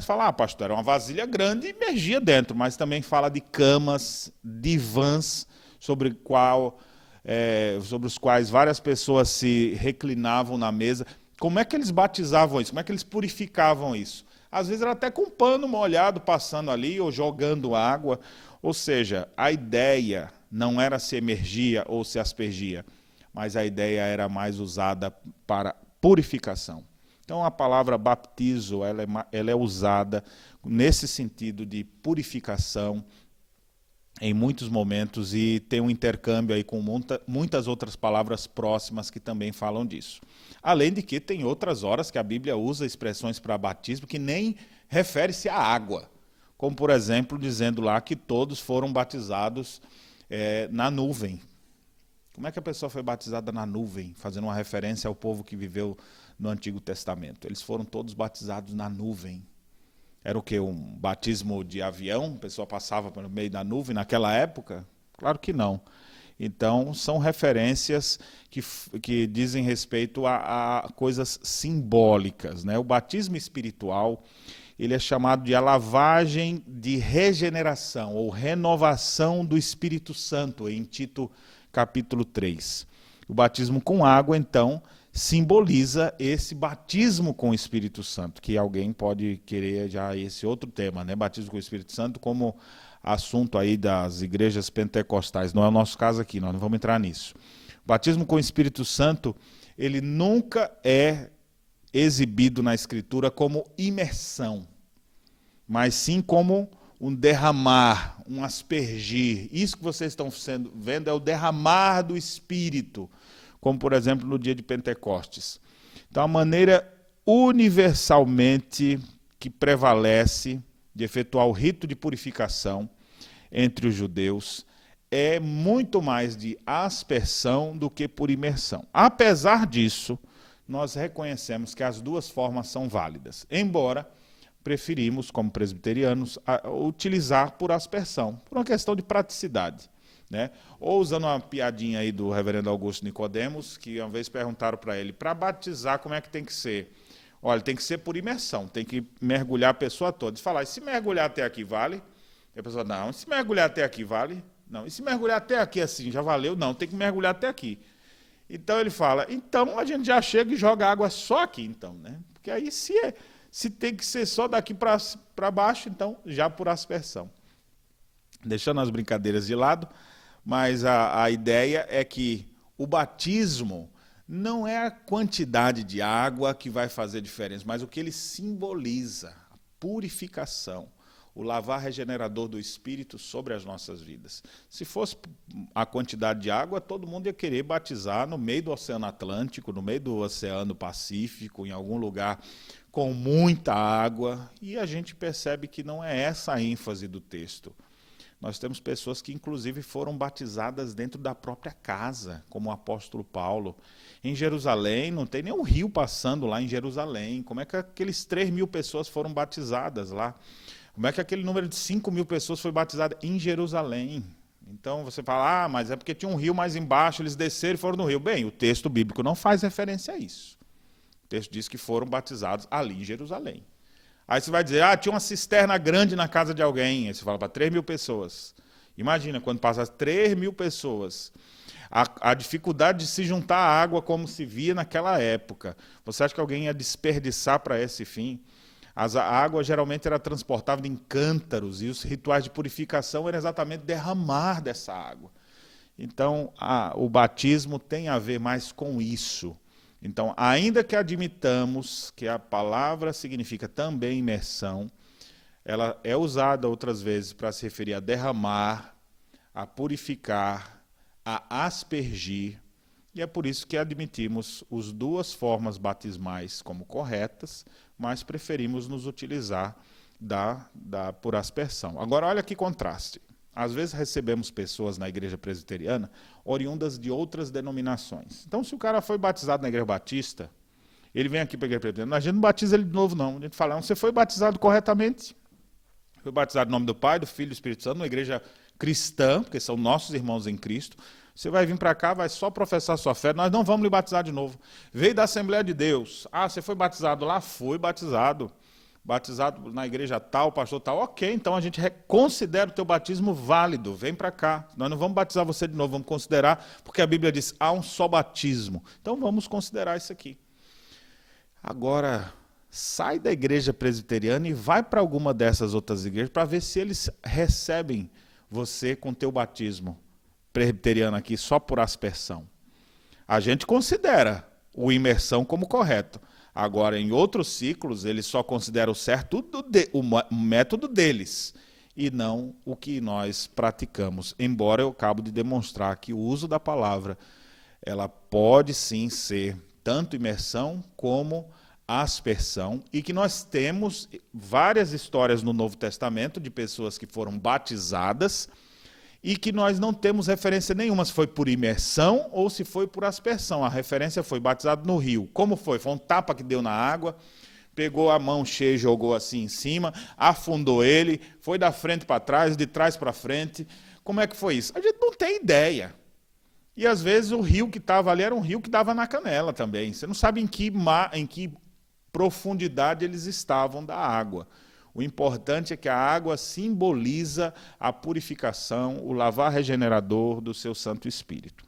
Você fala, ah, pastor, era uma vasilha grande e emergia dentro, mas também fala de camas, divãs, sobre qual é, sobre os quais várias pessoas se reclinavam na mesa. Como é que eles batizavam isso? Como é que eles purificavam isso? Às vezes era até com um pano molhado passando ali ou jogando água. Ou seja, a ideia não era se emergia ou se aspergia, mas a ideia era mais usada para purificação. Então a palavra baptizo ela é, ela é usada nesse sentido de purificação, em muitos momentos e tem um intercâmbio aí com muita, muitas outras palavras próximas que também falam disso. Além de que tem outras horas que a Bíblia usa expressões para batismo que nem refere-se à água, como por exemplo dizendo lá que todos foram batizados é, na nuvem. Como é que a pessoa foi batizada na nuvem, fazendo uma referência ao povo que viveu no Antigo Testamento? Eles foram todos batizados na nuvem. Era o que? Um batismo de avião? A pessoa passava pelo meio da nuvem naquela época? Claro que não. Então, são referências que, que dizem respeito a, a coisas simbólicas. Né? O batismo espiritual ele é chamado de a lavagem de regeneração ou renovação do Espírito Santo, em Tito capítulo 3. O batismo com água, então, simboliza esse batismo com o Espírito Santo, que alguém pode querer já esse outro tema, né? Batismo com o Espírito Santo como assunto aí das igrejas pentecostais. Não é o nosso caso aqui, nós não vamos entrar nisso. batismo com o Espírito Santo, ele nunca é exibido na escritura como imersão, mas sim como um derramar, um aspergir. Isso que vocês estão sendo, vendo é o derramar do Espírito como por exemplo no dia de Pentecostes. Então, a maneira universalmente que prevalece de efetuar o rito de purificação entre os judeus é muito mais de aspersão do que por imersão. Apesar disso, nós reconhecemos que as duas formas são válidas, embora preferimos, como presbiterianos, utilizar por aspersão, por uma questão de praticidade. Né? Ou usando uma piadinha aí do reverendo Augusto Nicodemos, que uma vez perguntaram para ele, para batizar como é que tem que ser? Olha, tem que ser por imersão, tem que mergulhar a pessoa toda. E falar, e se mergulhar até aqui vale? E a pessoa, não, e se mergulhar até aqui vale? Não, e se mergulhar até aqui assim, já valeu? Não, tem que mergulhar até aqui. Então ele fala, então a gente já chega e joga água só aqui, então, né? Porque aí se, é, se tem que ser só daqui para baixo, então já por aspersão. Deixando as brincadeiras de lado, mas a, a ideia é que o batismo não é a quantidade de água que vai fazer diferença, mas o que ele simboliza, a purificação, o lavar regenerador do Espírito sobre as nossas vidas. Se fosse a quantidade de água, todo mundo ia querer batizar no meio do Oceano Atlântico, no meio do Oceano Pacífico, em algum lugar com muita água, e a gente percebe que não é essa a ênfase do texto. Nós temos pessoas que, inclusive, foram batizadas dentro da própria casa, como o apóstolo Paulo. Em Jerusalém, não tem nenhum rio passando lá em Jerusalém. Como é que aqueles 3 mil pessoas foram batizadas lá? Como é que aquele número de 5 mil pessoas foi batizada em Jerusalém? Então você fala, ah, mas é porque tinha um rio mais embaixo, eles desceram e foram no rio. Bem, o texto bíblico não faz referência a isso. O texto diz que foram batizados ali em Jerusalém. Aí você vai dizer, ah, tinha uma cisterna grande na casa de alguém. Aí você fala para 3 mil pessoas. Imagina, quando passa 3 mil pessoas a, a dificuldade de se juntar a água como se via naquela época. Você acha que alguém ia desperdiçar para esse fim? As, a água geralmente era transportada em cântaros e os rituais de purificação eram exatamente derramar dessa água. Então, a, o batismo tem a ver mais com isso. Então, ainda que admitamos que a palavra significa também imersão, ela é usada outras vezes para se referir a derramar, a purificar, a aspergir, e é por isso que admitimos as duas formas batismais como corretas, mas preferimos nos utilizar da, da por aspersão. Agora, olha que contraste. Às vezes recebemos pessoas na igreja presbiteriana oriundas de outras denominações. Então, se o cara foi batizado na igreja batista, ele vem aqui para a igreja presbiteriana, a gente não batiza ele de novo, não. A gente fala, você foi batizado corretamente? Foi batizado em nome do Pai, do Filho e do Espírito Santo, numa igreja cristã, porque são nossos irmãos em Cristo, você vai vir para cá, vai só professar sua fé, nós não vamos lhe batizar de novo. Veio da Assembleia de Deus. Ah, você foi batizado lá? Foi batizado. Batizado na igreja tal, pastor tal. Ok, então a gente considera o teu batismo válido. Vem para cá. Nós não vamos batizar você de novo, vamos considerar, porque a Bíblia diz, há um só batismo. Então vamos considerar isso aqui. Agora, sai da igreja presbiteriana e vai para alguma dessas outras igrejas para ver se eles recebem você com teu batismo presbiteriano aqui só por aspersão. A gente considera o imersão como correto. Agora, em outros ciclos, eles só consideram certo de, o método deles e não o que nós praticamos. Embora eu acabo de demonstrar que o uso da palavra ela pode sim ser tanto imersão como aspersão e que nós temos várias histórias no Novo Testamento de pessoas que foram batizadas e que nós não temos referência nenhuma se foi por imersão ou se foi por aspersão. A referência foi batizado no rio. Como foi? Foi um tapa que deu na água, pegou a mão cheia e jogou assim em cima, afundou ele, foi da frente para trás, de trás para frente. Como é que foi isso? A gente não tem ideia. E às vezes o rio que estava ali era um rio que dava na canela também. Você não sabe em que, mar, em que profundidade eles estavam da água. O importante é que a água simboliza a purificação, o lavar regenerador do seu Santo Espírito.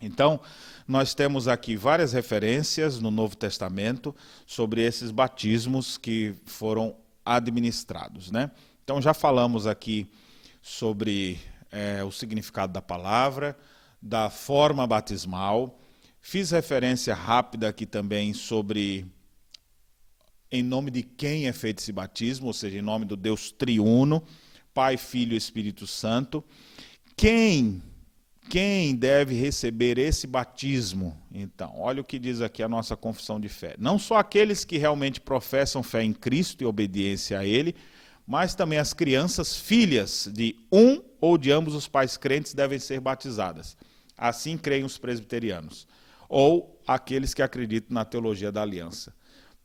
Então, nós temos aqui várias referências no Novo Testamento sobre esses batismos que foram administrados. Né? Então, já falamos aqui sobre é, o significado da palavra, da forma batismal. Fiz referência rápida aqui também sobre em nome de quem é feito esse batismo, ou seja, em nome do Deus triuno, Pai, Filho e Espírito Santo. Quem quem deve receber esse batismo? Então, olha o que diz aqui a nossa confissão de fé. Não só aqueles que realmente professam fé em Cristo e obediência a Ele, mas também as crianças filhas de um ou de ambos os pais crentes devem ser batizadas. Assim creem os presbiterianos. Ou aqueles que acreditam na teologia da aliança.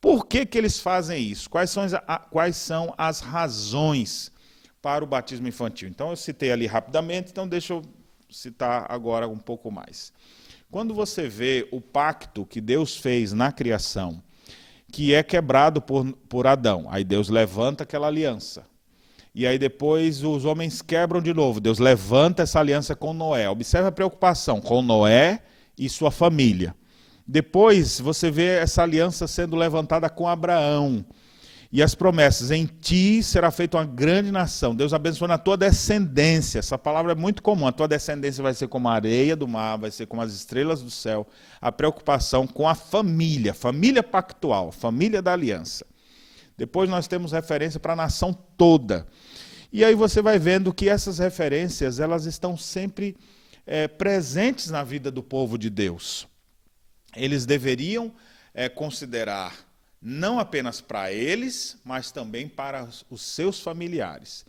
Por que, que eles fazem isso? Quais são, as, quais são as razões para o batismo infantil? Então, eu citei ali rapidamente, então deixa eu citar agora um pouco mais. Quando você vê o pacto que Deus fez na criação, que é quebrado por, por Adão, aí Deus levanta aquela aliança. E aí depois os homens quebram de novo. Deus levanta essa aliança com Noé. Observe a preocupação com Noé e sua família. Depois você vê essa aliança sendo levantada com Abraão. E as promessas: em ti será feita uma grande nação. Deus abençoa na tua descendência. Essa palavra é muito comum. A tua descendência vai ser como a areia do mar, vai ser como as estrelas do céu. A preocupação com a família, família pactual, família da aliança. Depois nós temos referência para a nação toda. E aí você vai vendo que essas referências elas estão sempre é, presentes na vida do povo de Deus. Eles deveriam é, considerar não apenas para eles, mas também para os seus familiares.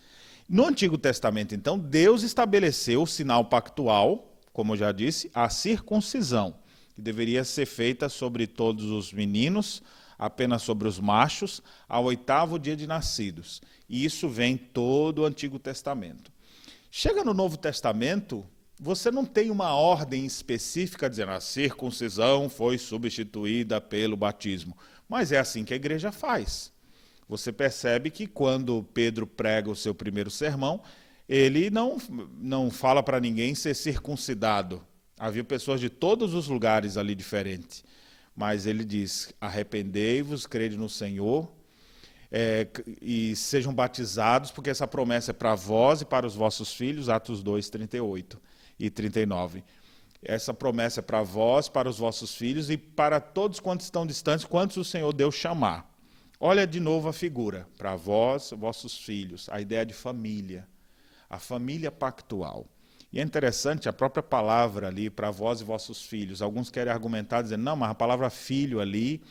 No Antigo Testamento, então, Deus estabeleceu o sinal pactual, como eu já disse, a circuncisão, que deveria ser feita sobre todos os meninos, apenas sobre os machos, ao oitavo dia de nascidos. E isso vem todo o Antigo Testamento. Chega no Novo Testamento, você não tem uma ordem específica dizendo a circuncisão foi substituída pelo batismo. Mas é assim que a igreja faz. Você percebe que quando Pedro prega o seu primeiro sermão, ele não, não fala para ninguém ser circuncidado. Havia pessoas de todos os lugares ali diferentes. Mas ele diz: arrependei-vos, crede no Senhor é, e sejam batizados, porque essa promessa é para vós e para os vossos filhos. Atos 2, 38 e 39. Essa promessa é para vós, para os vossos filhos e para todos quantos estão distantes, quantos o Senhor Deus chamar. Olha de novo a figura, para vós, vossos filhos, a ideia de família, a família pactual. E é interessante a própria palavra ali, para vós e vossos filhos. Alguns querem argumentar dizendo, não, mas a palavra filho ali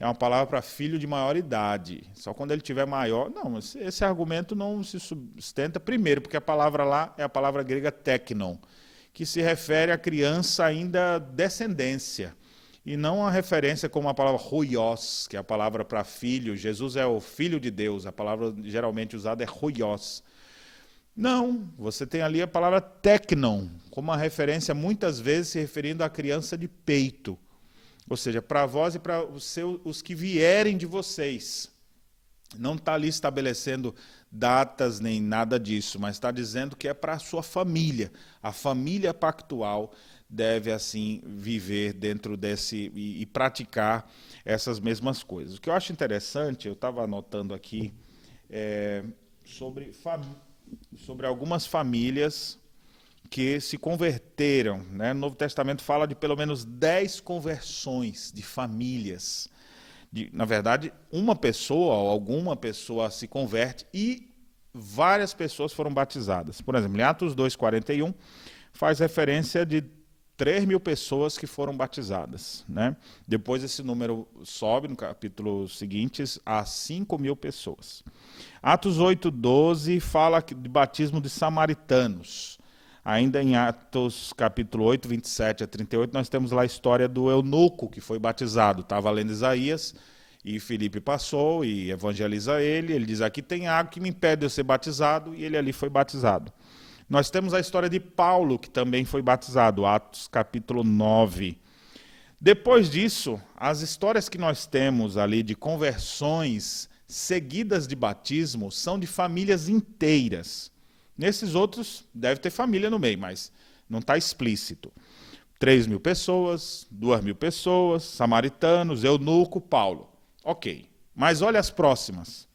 é uma palavra para filho de maior idade. Só quando ele tiver maior. Não, esse, argumento não se sustenta, primeiro, porque a palavra lá é a palavra grega teknon, que se refere à criança ainda descendência, e não a referência como a palavra ruios, que é a palavra para filho. Jesus é o filho de Deus, a palavra geralmente usada é ruios. Não, você tem ali a palavra tecnon, como uma referência muitas vezes se referindo à criança de peito. Ou seja, para vós e para os, os que vierem de vocês. Não está ali estabelecendo datas nem nada disso, mas está dizendo que é para a sua família. A família pactual deve, assim, viver dentro desse e, e praticar essas mesmas coisas. O que eu acho interessante, eu estava anotando aqui, é, sobre, sobre algumas famílias que se converteram. Né? No Novo Testamento fala de pelo menos dez conversões de famílias de, na verdade, uma pessoa ou alguma pessoa se converte e várias pessoas foram batizadas. Por exemplo, em Atos 2,41 faz referência de 3 mil pessoas que foram batizadas. Né? Depois esse número sobe no capítulo seguinte a 5 mil pessoas. Atos 8,12 fala de batismo de samaritanos. Ainda em Atos capítulo 8, 27 a 38, nós temos lá a história do eunuco que foi batizado. Estava lendo Isaías e Filipe passou e evangeliza ele. Ele diz: Aqui tem água que me impede de eu ser batizado, e ele ali foi batizado. Nós temos a história de Paulo, que também foi batizado, Atos capítulo 9. Depois disso, as histórias que nós temos ali de conversões seguidas de batismo são de famílias inteiras. Nesses outros, deve ter família no meio, mas não está explícito. 3 mil pessoas, 2 mil pessoas, samaritanos, eunuco, Paulo. Ok. Mas olha as próximas.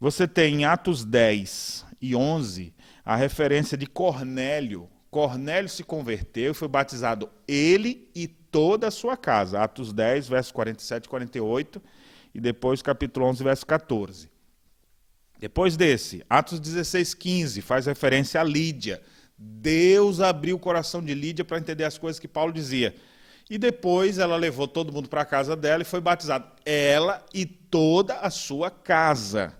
Você tem em Atos 10 e 11 a referência de Cornélio. Cornélio se converteu e foi batizado ele e toda a sua casa. Atos 10, versos 47 e 48, e depois capítulo 11, verso 14. Depois desse, Atos 16, 15, faz referência a Lídia. Deus abriu o coração de Lídia para entender as coisas que Paulo dizia. E depois ela levou todo mundo para a casa dela e foi batizada. Ela e toda a sua casa.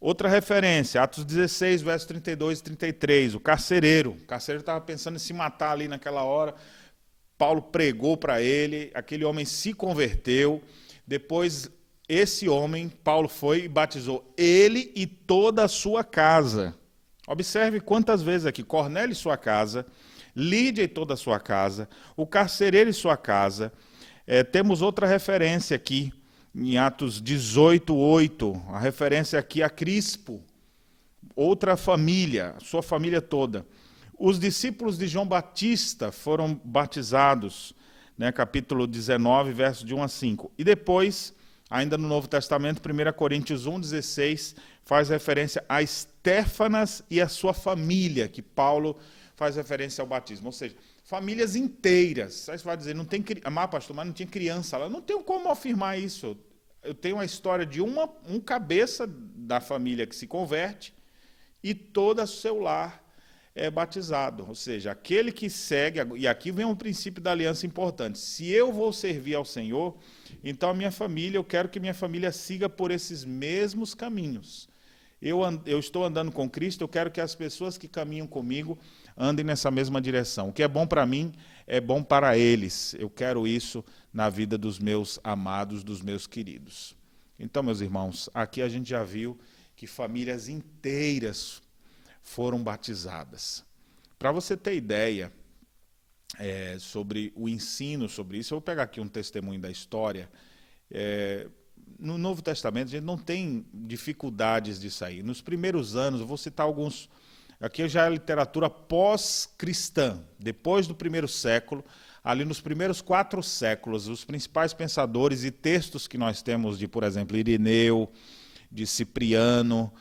Outra referência, Atos 16, versos 32 e 33, o carcereiro. O carcereiro estava pensando em se matar ali naquela hora. Paulo pregou para ele, aquele homem se converteu. Depois esse homem, Paulo foi e batizou ele e toda a sua casa. Observe quantas vezes aqui: Cornélio e sua casa, Lídia e toda a sua casa, o carcereiro e sua casa. É, temos outra referência aqui, em Atos 18, 8, a referência aqui a Crispo, outra família, sua família toda. Os discípulos de João Batista foram batizados, né, capítulo 19, versos de 1 a 5. E depois Ainda no Novo Testamento, 1 Coríntios 1,16 faz referência a Estéfanas e a sua família, que Paulo faz referência ao batismo. Ou seja, famílias inteiras. Aí você vai dizer, não tem pastor, mas não tinha criança lá. Não tenho como afirmar isso. Eu tenho a história de uma, um cabeça da família que se converte e todo o seu lar é batizado. Ou seja, aquele que segue, e aqui vem um princípio da aliança importante. Se eu vou servir ao Senhor, então a minha família, eu quero que minha família siga por esses mesmos caminhos. Eu, eu estou andando com Cristo, eu quero que as pessoas que caminham comigo andem nessa mesma direção. O que é bom para mim é bom para eles. Eu quero isso na vida dos meus amados, dos meus queridos. Então, meus irmãos, aqui a gente já viu que famílias inteiras foram batizadas. Para você ter ideia é, sobre o ensino sobre isso, eu vou pegar aqui um testemunho da história. É, no Novo Testamento, a gente não tem dificuldades de sair. Nos primeiros anos, eu vou citar alguns. Aqui já é literatura pós-cristã, depois do primeiro século, ali nos primeiros quatro séculos, os principais pensadores e textos que nós temos de, por exemplo, Irineu, de Cipriano,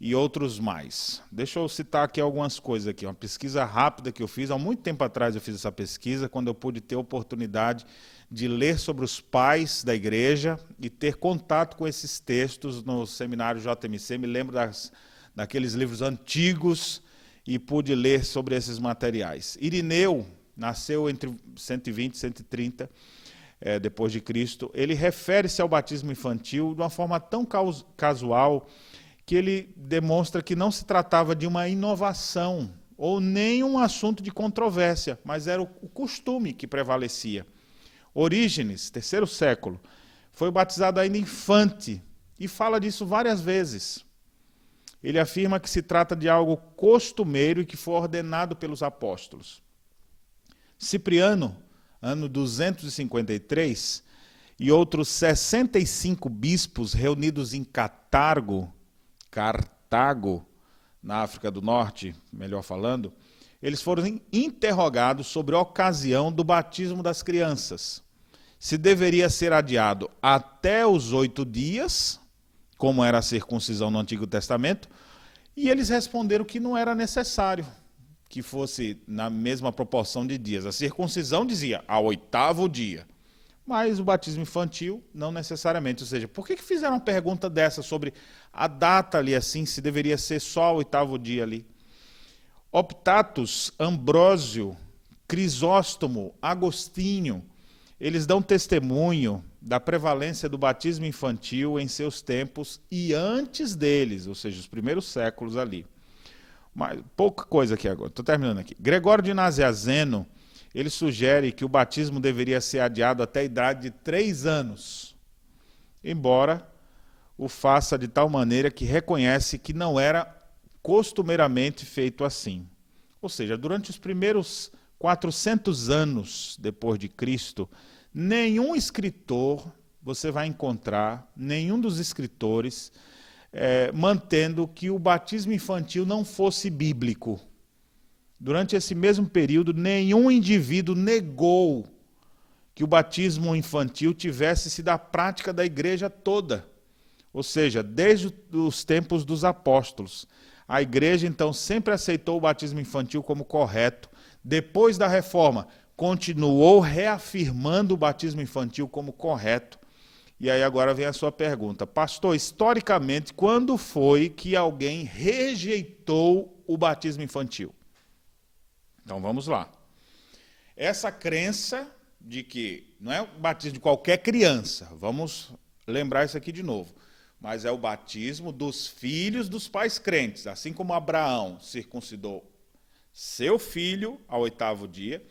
e outros mais. Deixa eu citar aqui algumas coisas aqui, uma pesquisa rápida que eu fiz, há muito tempo atrás eu fiz essa pesquisa, quando eu pude ter a oportunidade de ler sobre os pais da igreja e ter contato com esses textos no seminário JMC, me lembro das, daqueles livros antigos e pude ler sobre esses materiais. Irineu nasceu entre 120 e 130 é, depois de Cristo. Ele refere-se ao batismo infantil de uma forma tão casual que ele demonstra que não se tratava de uma inovação ou nem um assunto de controvérsia, mas era o costume que prevalecia. Orígenes, terceiro século, foi batizado ainda infante e fala disso várias vezes. Ele afirma que se trata de algo costumeiro e que foi ordenado pelos apóstolos. Cipriano, ano 253, e outros 65 bispos reunidos em Catargo, Cartago, na África do Norte, melhor falando, eles foram interrogados sobre a ocasião do batismo das crianças. Se deveria ser adiado até os oito dias, como era a circuncisão no Antigo Testamento, e eles responderam que não era necessário que fosse na mesma proporção de dias. A circuncisão dizia ao oitavo dia mas o batismo infantil não necessariamente. Ou seja, por que, que fizeram uma pergunta dessa sobre a data ali assim, se deveria ser só o oitavo dia ali? Optatus, Ambrósio, Crisóstomo, Agostinho, eles dão testemunho da prevalência do batismo infantil em seus tempos e antes deles, ou seja, os primeiros séculos ali. Mas, pouca coisa aqui agora, estou terminando aqui. Gregório de Naziazeno, ele sugere que o batismo deveria ser adiado até a idade de três anos, embora o faça de tal maneira que reconhece que não era costumeiramente feito assim. Ou seja, durante os primeiros 400 anos depois de Cristo, nenhum escritor você vai encontrar, nenhum dos escritores, é, mantendo que o batismo infantil não fosse bíblico. Durante esse mesmo período, nenhum indivíduo negou que o batismo infantil tivesse sido a prática da igreja toda. Ou seja, desde os tempos dos apóstolos. A igreja, então, sempre aceitou o batismo infantil como correto. Depois da reforma, continuou reafirmando o batismo infantil como correto. E aí agora vem a sua pergunta. Pastor, historicamente, quando foi que alguém rejeitou o batismo infantil? Então vamos lá. Essa crença de que não é o batismo de qualquer criança, vamos lembrar isso aqui de novo, mas é o batismo dos filhos dos pais crentes, assim como Abraão circuncidou seu filho ao oitavo dia,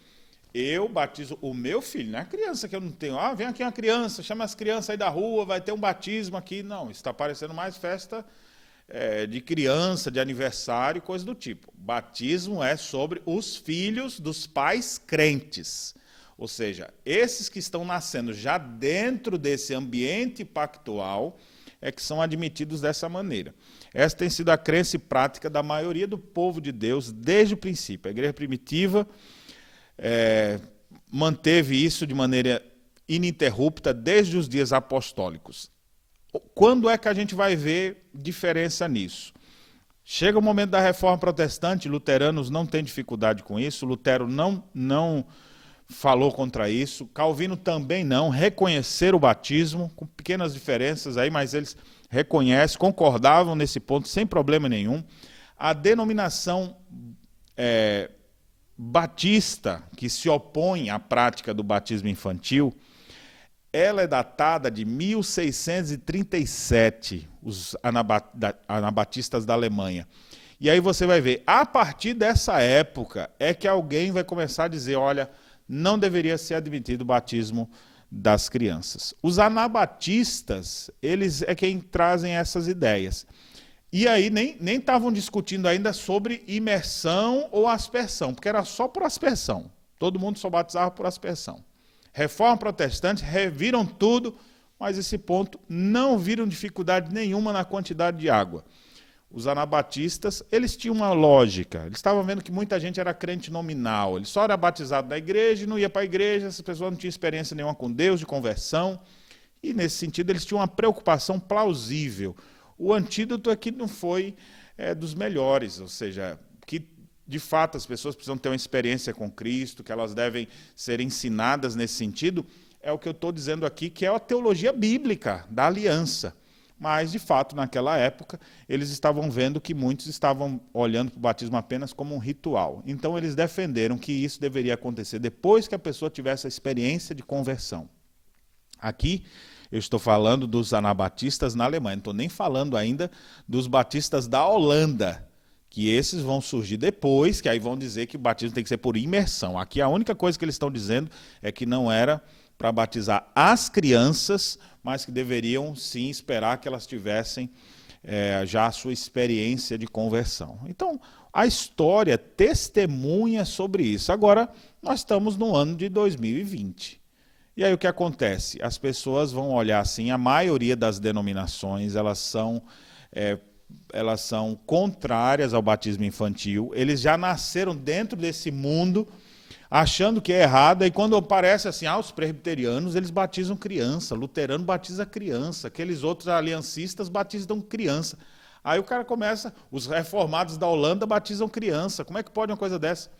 eu batizo o meu filho, não é criança que eu não tenho. Ah, vem aqui uma criança, chama as crianças aí da rua, vai ter um batismo aqui. Não, está parecendo mais festa é, de criança, de aniversário, coisa do tipo. Batismo é sobre os filhos dos pais crentes. Ou seja, esses que estão nascendo já dentro desse ambiente pactual é que são admitidos dessa maneira. Essa tem sido a crença e prática da maioria do povo de Deus desde o princípio. A igreja primitiva é, manteve isso de maneira ininterrupta desde os dias apostólicos. Quando é que a gente vai ver diferença nisso? Chega o momento da reforma protestante, luteranos não têm dificuldade com isso, Lutero não, não falou contra isso, Calvino também não, reconhecer o batismo, com pequenas diferenças aí, mas eles reconhecem, concordavam nesse ponto sem problema nenhum. A denominação é, batista, que se opõe à prática do batismo infantil, ela é datada de 1637, os anabatistas da Alemanha. E aí você vai ver, a partir dessa época é que alguém vai começar a dizer, olha, não deveria ser admitido o batismo das crianças. Os anabatistas, eles é quem trazem essas ideias. E aí nem estavam discutindo ainda sobre imersão ou aspersão, porque era só por aspersão. Todo mundo só batizava por aspersão. Reforma protestante reviram tudo, mas esse ponto não viram dificuldade nenhuma na quantidade de água. Os anabatistas, eles tinham uma lógica. Eles estavam vendo que muita gente era crente nominal. Ele só era batizado na igreja e não ia para a igreja, essas pessoas não tinham experiência nenhuma com Deus, de conversão. E, nesse sentido, eles tinham uma preocupação plausível. O antídoto aqui não foi é, dos melhores, ou seja, de fato as pessoas precisam ter uma experiência com Cristo, que elas devem ser ensinadas nesse sentido, é o que eu estou dizendo aqui, que é a teologia bíblica da aliança. Mas, de fato, naquela época, eles estavam vendo que muitos estavam olhando para o batismo apenas como um ritual. Então, eles defenderam que isso deveria acontecer depois que a pessoa tivesse a experiência de conversão. Aqui, eu estou falando dos anabatistas na Alemanha, não estou nem falando ainda dos batistas da Holanda, que esses vão surgir depois, que aí vão dizer que o batismo tem que ser por imersão. Aqui a única coisa que eles estão dizendo é que não era para batizar as crianças, mas que deveriam sim esperar que elas tivessem é, já a sua experiência de conversão. Então, a história testemunha sobre isso. Agora, nós estamos no ano de 2020. E aí o que acontece? As pessoas vão olhar assim, a maioria das denominações, elas são é, elas são contrárias ao batismo infantil, eles já nasceram dentro desse mundo achando que é errado, e quando aparece assim, ah, os presbiterianos, eles batizam criança, luterano batiza criança, aqueles outros aliancistas batizam criança. Aí o cara começa, os reformados da Holanda batizam criança. Como é que pode uma coisa dessa?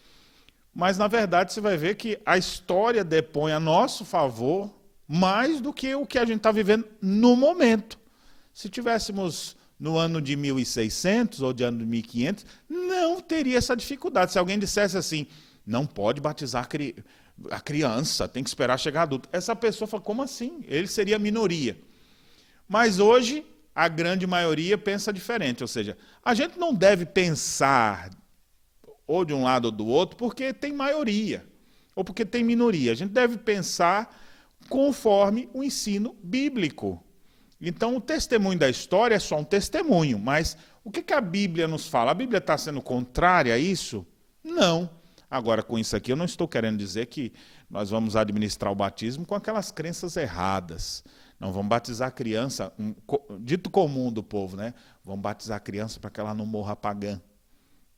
Mas na verdade você vai ver que a história depõe a nosso favor mais do que o que a gente está vivendo no momento. Se tivéssemos no ano de 1600 ou de ano de 1500, não teria essa dificuldade. Se alguém dissesse assim, não pode batizar a criança, tem que esperar chegar adulto. Essa pessoa fala, como assim? Ele seria minoria. Mas hoje, a grande maioria pensa diferente, ou seja, a gente não deve pensar ou de um lado ou do outro porque tem maioria, ou porque tem minoria. A gente deve pensar conforme o ensino bíblico. Então, o testemunho da história é só um testemunho, mas o que, que a Bíblia nos fala? A Bíblia está sendo contrária a isso? Não. Agora, com isso aqui, eu não estou querendo dizer que nós vamos administrar o batismo com aquelas crenças erradas. Não vamos batizar a criança, um, dito comum do povo, né? Vamos batizar a criança para que ela não morra pagã.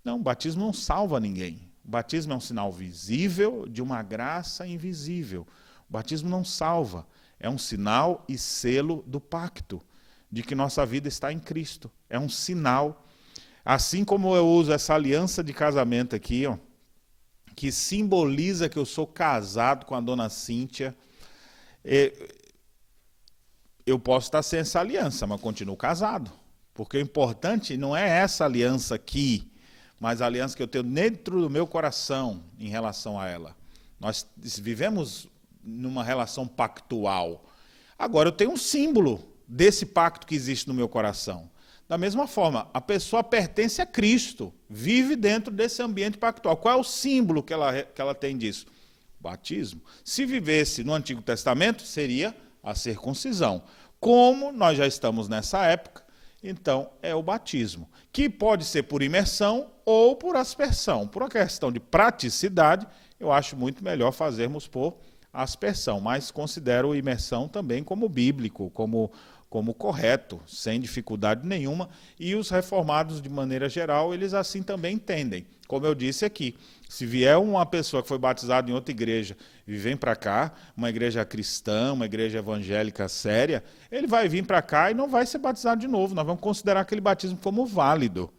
Não, o batismo não salva ninguém. O batismo é um sinal visível de uma graça invisível. O batismo não salva é um sinal e selo do pacto, de que nossa vida está em Cristo. É um sinal. Assim como eu uso essa aliança de casamento aqui, ó, que simboliza que eu sou casado com a dona Cíntia, é, eu posso estar sem essa aliança, mas continuo casado. Porque o importante não é essa aliança aqui, mas a aliança que eu tenho dentro do meu coração em relação a ela. Nós vivemos numa relação pactual. Agora, eu tenho um símbolo desse pacto que existe no meu coração. Da mesma forma, a pessoa pertence a Cristo, vive dentro desse ambiente pactual. Qual é o símbolo que ela, que ela tem disso? Batismo. Se vivesse no Antigo Testamento, seria a circuncisão. Como nós já estamos nessa época, então é o batismo, que pode ser por imersão ou por aspersão. Por uma questão de praticidade, eu acho muito melhor fazermos por aspersão, mas considero imersão também como bíblico, como, como correto, sem dificuldade nenhuma, e os reformados, de maneira geral, eles assim também entendem. Como eu disse aqui, se vier uma pessoa que foi batizada em outra igreja e vem para cá, uma igreja cristã, uma igreja evangélica séria, ele vai vir para cá e não vai ser batizado de novo. Nós vamos considerar aquele batismo como válido.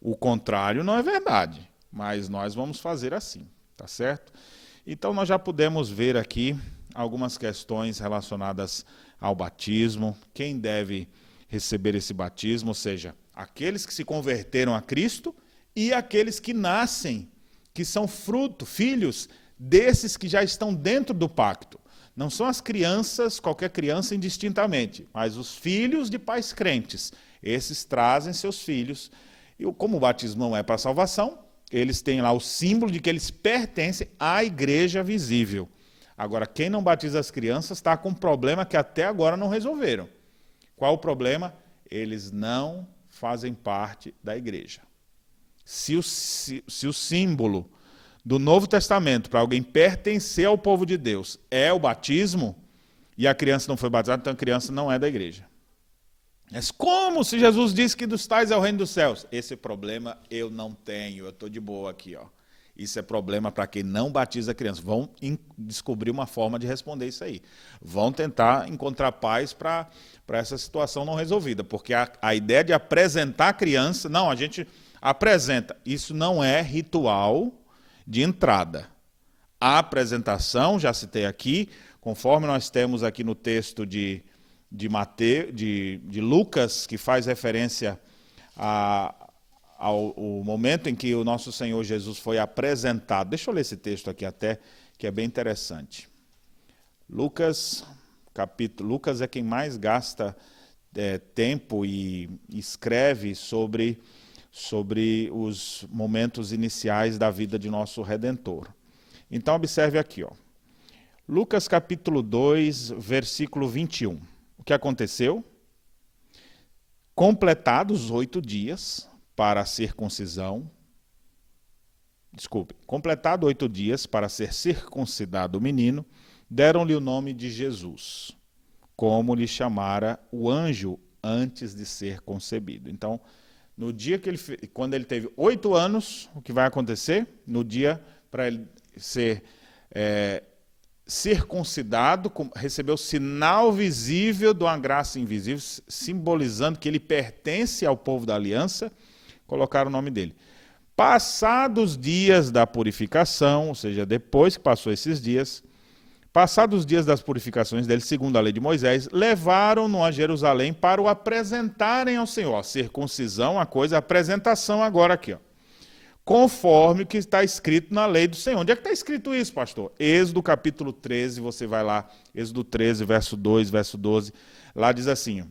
O contrário não é verdade, mas nós vamos fazer assim, tá certo? Então nós já pudemos ver aqui algumas questões relacionadas ao batismo, quem deve receber esse batismo, ou seja, aqueles que se converteram a Cristo e aqueles que nascem, que são fruto, filhos desses que já estão dentro do pacto. Não são as crianças, qualquer criança indistintamente, mas os filhos de pais crentes. Esses trazem seus filhos. E como o batismo não é para salvação, eles têm lá o símbolo de que eles pertencem à igreja visível. Agora, quem não batiza as crianças está com um problema que até agora não resolveram. Qual o problema? Eles não fazem parte da igreja. Se o, se, se o símbolo do Novo Testamento para alguém pertencer ao povo de Deus é o batismo, e a criança não foi batizada, então a criança não é da igreja. Mas como se Jesus disse que dos tais é o reino dos céus? Esse problema eu não tenho, eu estou de boa aqui. Ó. Isso é problema para quem não batiza criança. Vão descobrir uma forma de responder isso aí. Vão tentar encontrar paz para essa situação não resolvida. Porque a, a ideia de apresentar a criança, não, a gente apresenta. Isso não é ritual de entrada. A apresentação, já citei aqui, conforme nós temos aqui no texto de, de, Mate, de, de Lucas, que faz referência a, ao, ao momento em que o nosso Senhor Jesus foi apresentado. Deixa eu ler esse texto aqui até, que é bem interessante. Lucas, capítulo, Lucas é quem mais gasta é, tempo e escreve sobre, sobre os momentos iniciais da vida de nosso Redentor. Então, observe aqui, ó. Lucas capítulo 2, versículo 21. Que aconteceu? Completados oito dias, para a circuncisão. Desculpe, completado oito dias para ser circuncidado o menino, deram-lhe o nome de Jesus, como lhe chamara o anjo antes de ser concebido. Então, no dia que ele, quando ele teve oito anos, o que vai acontecer? No dia para ele ser é, circuncidado, recebeu sinal visível de uma graça invisível, simbolizando que ele pertence ao povo da aliança colocaram o nome dele. Passados dias da purificação, ou seja, depois que passou esses dias, passados os dias das purificações dele, segundo a lei de Moisés, levaram-no a Jerusalém para o apresentarem ao Senhor. Circuncisão, a coisa, apresentação agora aqui, ó. Conforme o que está escrito na lei do Senhor. Onde é que está escrito isso, pastor? Êxodo capítulo 13, você vai lá, Êxodo 13, verso 2, verso 12. Lá diz assim: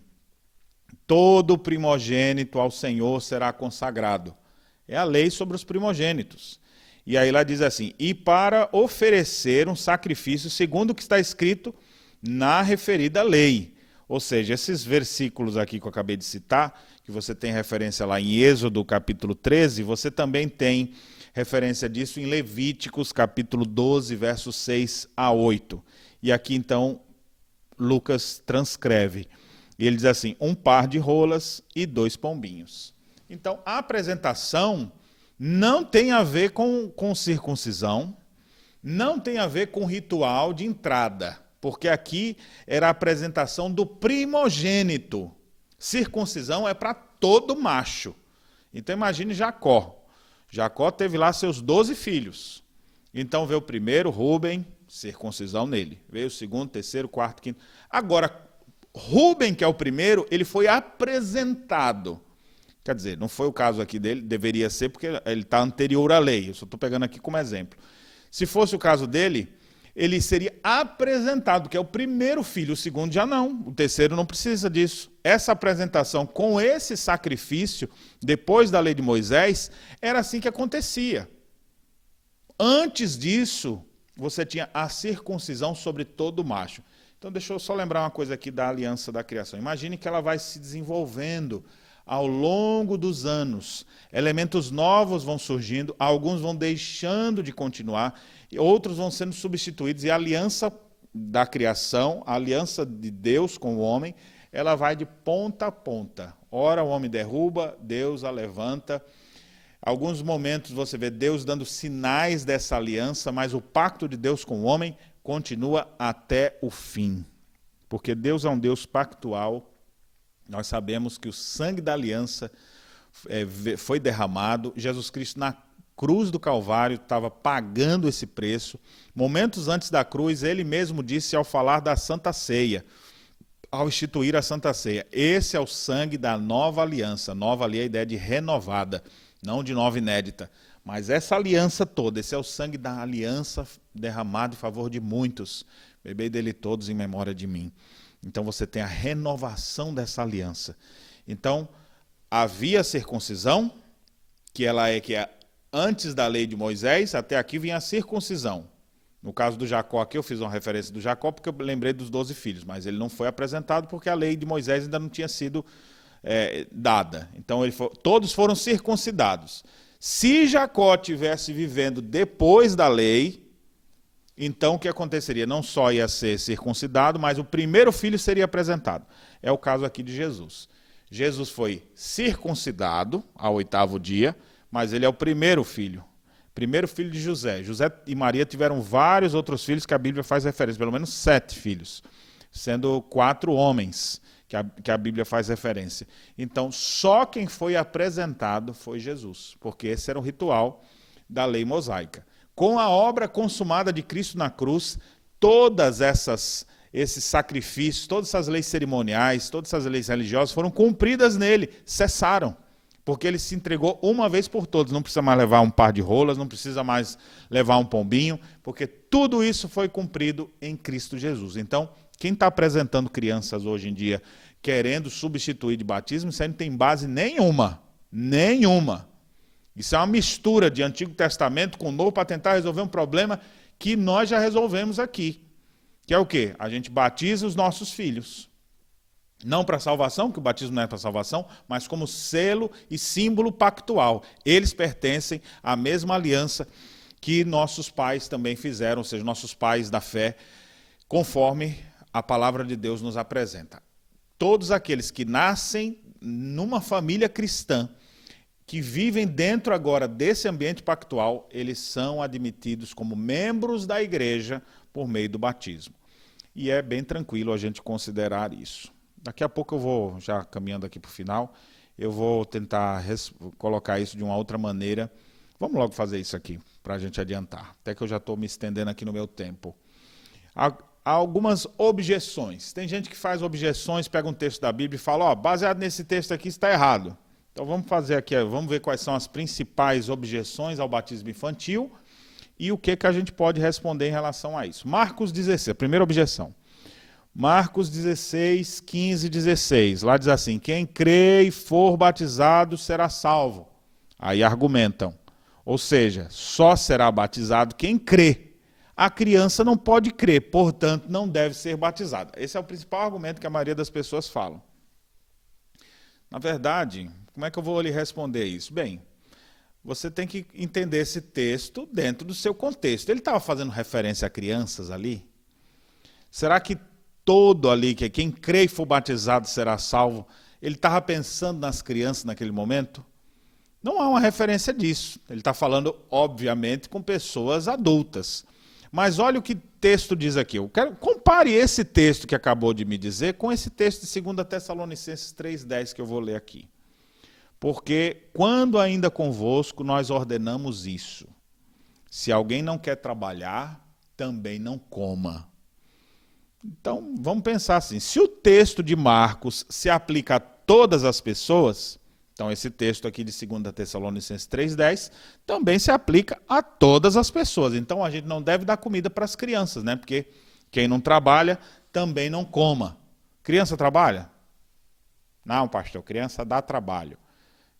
Todo primogênito ao Senhor será consagrado. É a lei sobre os primogênitos. E aí lá diz assim: e para oferecer um sacrifício segundo o que está escrito na referida lei. Ou seja, esses versículos aqui que eu acabei de citar, que você tem referência lá em Êxodo capítulo 13, você também tem referência disso em Levíticos capítulo 12, versos 6 a 8. E aqui então Lucas transcreve. E ele diz assim: um par de rolas e dois pombinhos. Então, a apresentação não tem a ver com, com circuncisão, não tem a ver com ritual de entrada, porque aqui era a apresentação do primogênito. Circuncisão é para todo macho. Então imagine Jacó. Jacó teve lá seus doze filhos. Então veio o primeiro, Rubem, circuncisão nele. Veio o segundo, terceiro, quarto, quinto. Agora, Rubem, que é o primeiro, ele foi apresentado. Quer dizer, não foi o caso aqui dele, deveria ser, porque ele está anterior à lei. Eu só estou pegando aqui como exemplo. Se fosse o caso dele, ele seria apresentado, que é o primeiro filho, o segundo já não, o terceiro não precisa disso. Essa apresentação com esse sacrifício, depois da lei de Moisés, era assim que acontecia. Antes disso, você tinha a circuncisão sobre todo macho. Então, deixa eu só lembrar uma coisa aqui da aliança da criação. Imagine que ela vai se desenvolvendo ao longo dos anos. Elementos novos vão surgindo, alguns vão deixando de continuar, outros vão sendo substituídos, e a aliança da criação, a aliança de Deus com o homem, ela vai de ponta a ponta. Ora o homem derruba, Deus a levanta. Alguns momentos você vê Deus dando sinais dessa aliança, mas o pacto de Deus com o homem continua até o fim. Porque Deus é um Deus pactual. Nós sabemos que o sangue da aliança é, foi derramado. Jesus Cristo, na cruz do Calvário, estava pagando esse preço. Momentos antes da cruz, ele mesmo disse ao falar da Santa Ceia ao instituir a Santa Ceia. Esse é o sangue da nova aliança. Nova ali é a ideia de renovada, não de nova inédita. Mas essa aliança toda, esse é o sangue da aliança derramado em favor de muitos. Bebei dele todos em memória de mim. Então você tem a renovação dessa aliança. Então, havia circuncisão, que ela é que é antes da lei de Moisés, até aqui vinha a circuncisão. No caso do Jacó, aqui eu fiz uma referência do Jacó porque eu lembrei dos doze filhos, mas ele não foi apresentado porque a lei de Moisés ainda não tinha sido é, dada. Então foi, todos foram circuncidados. Se Jacó tivesse vivendo depois da lei, então o que aconteceria? Não só ia ser circuncidado, mas o primeiro filho seria apresentado. É o caso aqui de Jesus. Jesus foi circuncidado ao oitavo dia, mas ele é o primeiro filho primeiro filho de José. José e Maria tiveram vários outros filhos que a Bíblia faz referência, pelo menos sete filhos, sendo quatro homens que a, que a Bíblia faz referência. Então, só quem foi apresentado foi Jesus, porque esse era o ritual da lei mosaica. Com a obra consumada de Cristo na cruz, todas essas esses sacrifícios, todas essas leis cerimoniais, todas essas leis religiosas foram cumpridas nele, cessaram porque ele se entregou uma vez por todas. Não precisa mais levar um par de rolas, não precisa mais levar um pombinho, porque tudo isso foi cumprido em Cristo Jesus. Então, quem está apresentando crianças hoje em dia querendo substituir de batismo, isso aí não tem base nenhuma. Nenhuma. Isso é uma mistura de Antigo Testamento com Novo para tentar resolver um problema que nós já resolvemos aqui. Que é o quê? A gente batiza os nossos filhos. Não para salvação, que o batismo não é para salvação, mas como selo e símbolo pactual. Eles pertencem à mesma aliança que nossos pais também fizeram, ou seja, nossos pais da fé, conforme a palavra de Deus nos apresenta. Todos aqueles que nascem numa família cristã, que vivem dentro agora desse ambiente pactual, eles são admitidos como membros da igreja por meio do batismo. E é bem tranquilo a gente considerar isso. Daqui a pouco eu vou, já caminhando aqui para o final, eu vou tentar colocar isso de uma outra maneira. Vamos logo fazer isso aqui, para a gente adiantar. Até que eu já estou me estendendo aqui no meu tempo. Há, algumas objeções. Tem gente que faz objeções, pega um texto da Bíblia e fala, ó, baseado nesse texto aqui está errado. Então vamos fazer aqui, vamos ver quais são as principais objeções ao batismo infantil e o que, que a gente pode responder em relação a isso. Marcos 16, a primeira objeção. Marcos 16, 15 16. Lá diz assim: Quem crê e for batizado será salvo. Aí argumentam. Ou seja, só será batizado quem crê. A criança não pode crer, portanto, não deve ser batizada. Esse é o principal argumento que a maioria das pessoas falam. Na verdade, como é que eu vou lhe responder isso? Bem, você tem que entender esse texto dentro do seu contexto. Ele estava fazendo referência a crianças ali? Será que todo ali, que quem crê e for batizado será salvo, ele estava pensando nas crianças naquele momento? Não há uma referência disso. Ele está falando, obviamente, com pessoas adultas. Mas olha o que o texto diz aqui. Eu quero, compare esse texto que acabou de me dizer com esse texto de 2 Tessalonicenses 3,10 que eu vou ler aqui. Porque quando ainda convosco nós ordenamos isso. Se alguém não quer trabalhar, também não coma. Então, vamos pensar assim: se o texto de Marcos se aplica a todas as pessoas, então esse texto aqui de 2 Tessalonicenses 3,10 também se aplica a todas as pessoas. Então a gente não deve dar comida para as crianças, né? Porque quem não trabalha também não coma. Criança trabalha? Não, pastor, criança dá trabalho.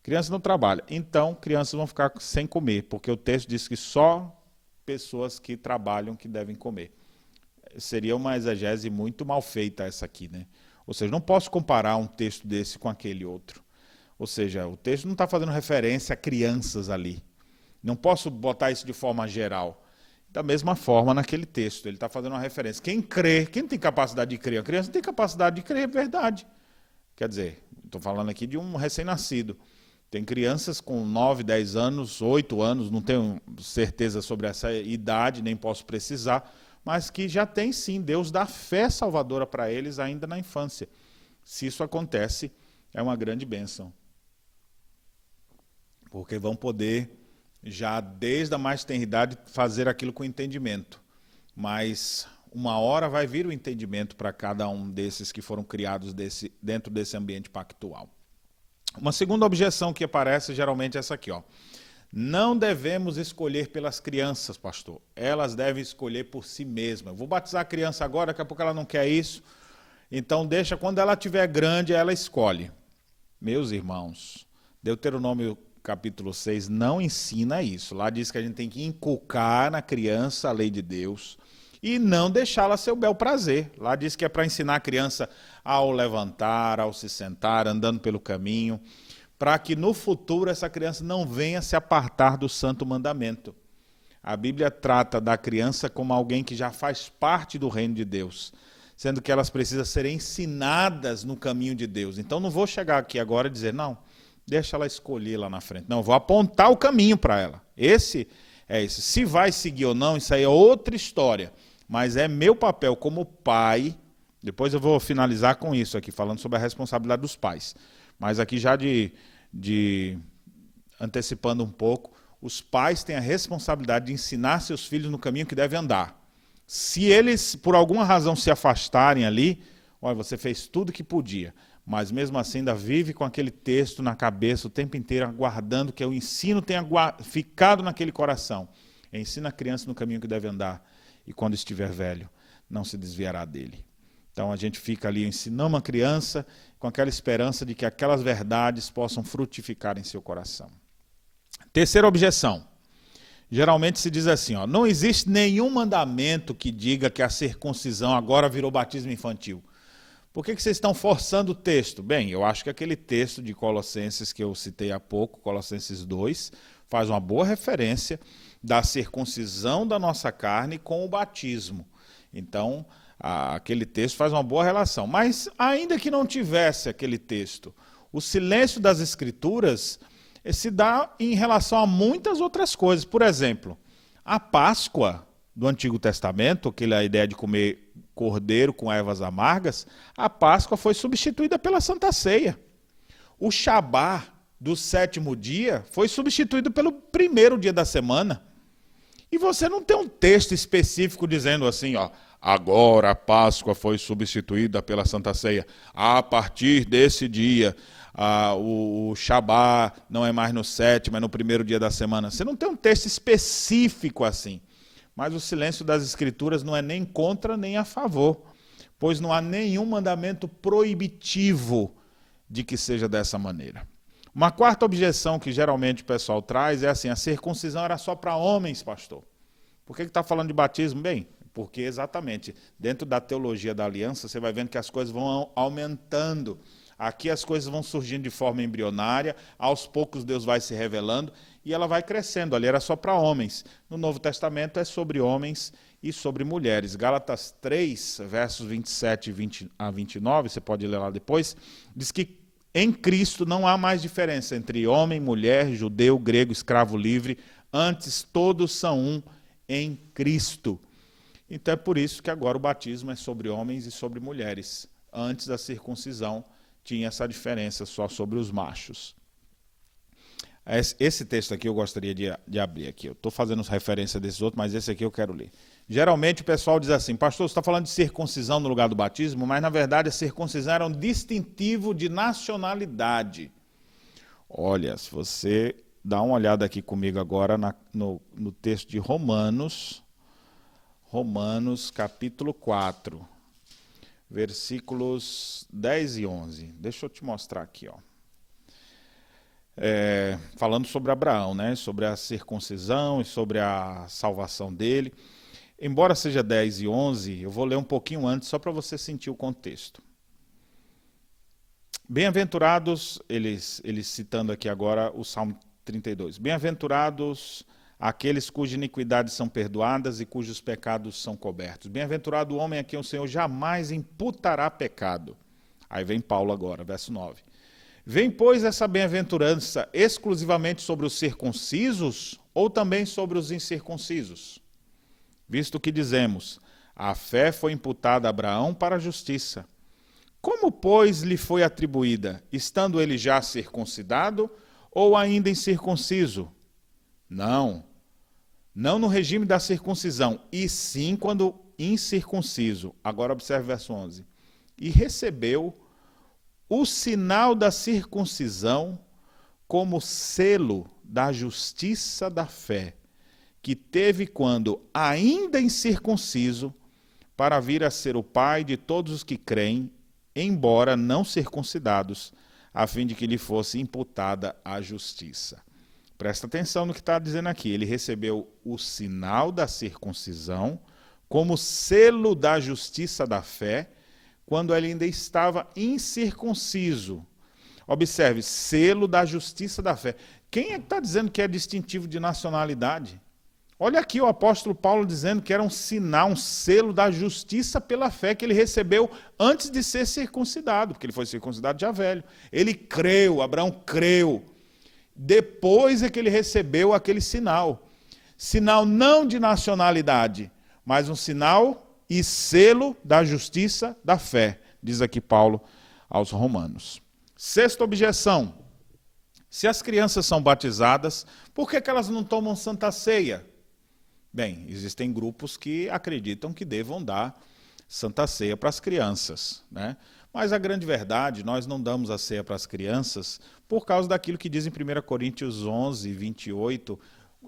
Criança não trabalha. Então, crianças vão ficar sem comer, porque o texto diz que só pessoas que trabalham que devem comer seria uma exegese muito mal feita essa aqui, né? Ou seja, não posso comparar um texto desse com aquele outro. Ou seja, o texto não está fazendo referência a crianças ali. Não posso botar isso de forma geral. Da mesma forma naquele texto, ele está fazendo uma referência. Quem crê, quem tem capacidade de crer? A criança tem capacidade de crer, é verdade. Quer dizer, estou falando aqui de um recém-nascido. Tem crianças com 9, 10 anos, 8 anos, não tenho certeza sobre essa idade, nem posso precisar, mas que já tem sim, Deus dá fé salvadora para eles ainda na infância. Se isso acontece, é uma grande bênção. Porque vão poder, já desde a mais tenridade, fazer aquilo com entendimento. Mas uma hora vai vir o entendimento para cada um desses que foram criados desse, dentro desse ambiente pactual. Uma segunda objeção que aparece geralmente é essa aqui, ó. Não devemos escolher pelas crianças, pastor. Elas devem escolher por si mesmas. vou batizar a criança agora, daqui a pouco ela não quer isso. Então deixa quando ela tiver grande, ela escolhe. Meus irmãos, Deuteronômio capítulo 6 não ensina isso. Lá diz que a gente tem que inculcar na criança a lei de Deus e não deixá-la seu bel prazer. Lá diz que é para ensinar a criança ao levantar, ao se sentar, andando pelo caminho, para que no futuro essa criança não venha se apartar do santo mandamento. A Bíblia trata da criança como alguém que já faz parte do reino de Deus, sendo que elas precisam ser ensinadas no caminho de Deus. Então não vou chegar aqui agora e dizer, não, deixa ela escolher lá na frente. Não, vou apontar o caminho para ela. Esse é isso. Se vai seguir ou não, isso aí é outra história mas é meu papel como pai. Depois eu vou finalizar com isso aqui, falando sobre a responsabilidade dos pais. Mas aqui já de, de antecipando um pouco, os pais têm a responsabilidade de ensinar seus filhos no caminho que devem andar. Se eles, por alguma razão, se afastarem ali, olha, você fez tudo que podia, mas mesmo assim ainda vive com aquele texto na cabeça o tempo inteiro, aguardando que o ensino tenha ficado naquele coração. Ensina a criança no caminho que deve andar e quando estiver velho, não se desviará dele. Então a gente fica ali ensinando uma criança com aquela esperança de que aquelas verdades possam frutificar em seu coração. Terceira objeção. Geralmente se diz assim: ó, não existe nenhum mandamento que diga que a circuncisão agora virou batismo infantil. Por que, que vocês estão forçando o texto? Bem, eu acho que aquele texto de Colossenses que eu citei há pouco, Colossenses 2, faz uma boa referência da circuncisão da nossa carne com o batismo. Então, aquele texto faz uma boa relação. Mas, ainda que não tivesse aquele texto, o silêncio das Escrituras eh, se dá em relação a muitas outras coisas. Por exemplo, a Páscoa do Antigo Testamento, aquela ideia de comer cordeiro com ervas amargas, a Páscoa foi substituída pela Santa Ceia. O Shabá do sétimo dia foi substituído pelo primeiro dia da semana. E você não tem um texto específico dizendo assim, ó, agora a Páscoa foi substituída pela Santa Ceia. A partir desse dia, ah, o, o Shabá não é mais no sétimo, é no primeiro dia da semana. Você não tem um texto específico assim. Mas o silêncio das Escrituras não é nem contra nem a favor, pois não há nenhum mandamento proibitivo de que seja dessa maneira. Uma quarta objeção que geralmente o pessoal traz é assim: a circuncisão era só para homens, pastor. Por que está falando de batismo? Bem, porque exatamente dentro da teologia da aliança você vai vendo que as coisas vão aumentando. Aqui as coisas vão surgindo de forma embrionária, aos poucos Deus vai se revelando e ela vai crescendo. Ali era só para homens. No Novo Testamento é sobre homens e sobre mulheres. Gálatas 3, versos 27 a 29, você pode ler lá depois, diz que em Cristo não há mais diferença entre homem, mulher, judeu, grego, escravo livre, antes todos são um em Cristo. Então é por isso que agora o batismo é sobre homens e sobre mulheres. Antes da circuncisão tinha essa diferença só sobre os machos. Esse texto aqui eu gostaria de, de abrir aqui. Eu estou fazendo referência desses outros, mas esse aqui eu quero ler. Geralmente o pessoal diz assim, pastor, você está falando de circuncisão no lugar do batismo, mas na verdade a circuncisão era um distintivo de nacionalidade. Olha, se você dá uma olhada aqui comigo agora na, no, no texto de Romanos, Romanos capítulo 4, versículos 10 e 11. Deixa eu te mostrar aqui, ó. É, falando sobre Abraão, né, sobre a circuncisão e sobre a salvação dele. Embora seja 10 e 11, eu vou ler um pouquinho antes, só para você sentir o contexto. Bem-aventurados, eles, eles citando aqui agora o Salmo 32. Bem-aventurados aqueles cujas iniquidades são perdoadas e cujos pecados são cobertos. Bem-aventurado o homem a quem o Senhor jamais imputará pecado. Aí vem Paulo agora, verso 9. Vem, pois, essa bem-aventurança exclusivamente sobre os circuncisos ou também sobre os incircuncisos? Visto que dizemos, a fé foi imputada a Abraão para a justiça. Como, pois, lhe foi atribuída, estando ele já circuncidado ou ainda incircunciso? Não, não no regime da circuncisão, e sim quando incircunciso. Agora observe o verso 11. E recebeu o sinal da circuncisão como selo da justiça da fé, que teve quando ainda incircunciso, para vir a ser o pai de todos os que creem, embora não circuncidados, a fim de que lhe fosse imputada a justiça. Presta atenção no que está dizendo aqui. Ele recebeu o sinal da circuncisão como selo da justiça da fé, quando ele ainda estava incircunciso. Observe, selo da justiça da fé. Quem é que está dizendo que é distintivo de nacionalidade? Olha aqui o apóstolo Paulo dizendo que era um sinal, um selo da justiça pela fé que ele recebeu antes de ser circuncidado, porque ele foi circuncidado já velho. Ele creu, Abraão creu. Depois é que ele recebeu aquele sinal. Sinal não de nacionalidade, mas um sinal e selo da justiça da fé, diz aqui Paulo aos Romanos. Sexta objeção: se as crianças são batizadas, por que, que elas não tomam santa ceia? Bem, existem grupos que acreditam que devam dar santa ceia para as crianças, né? Mas a grande verdade, nós não damos a ceia para as crianças por causa daquilo que diz em 1 Coríntios 11, 28,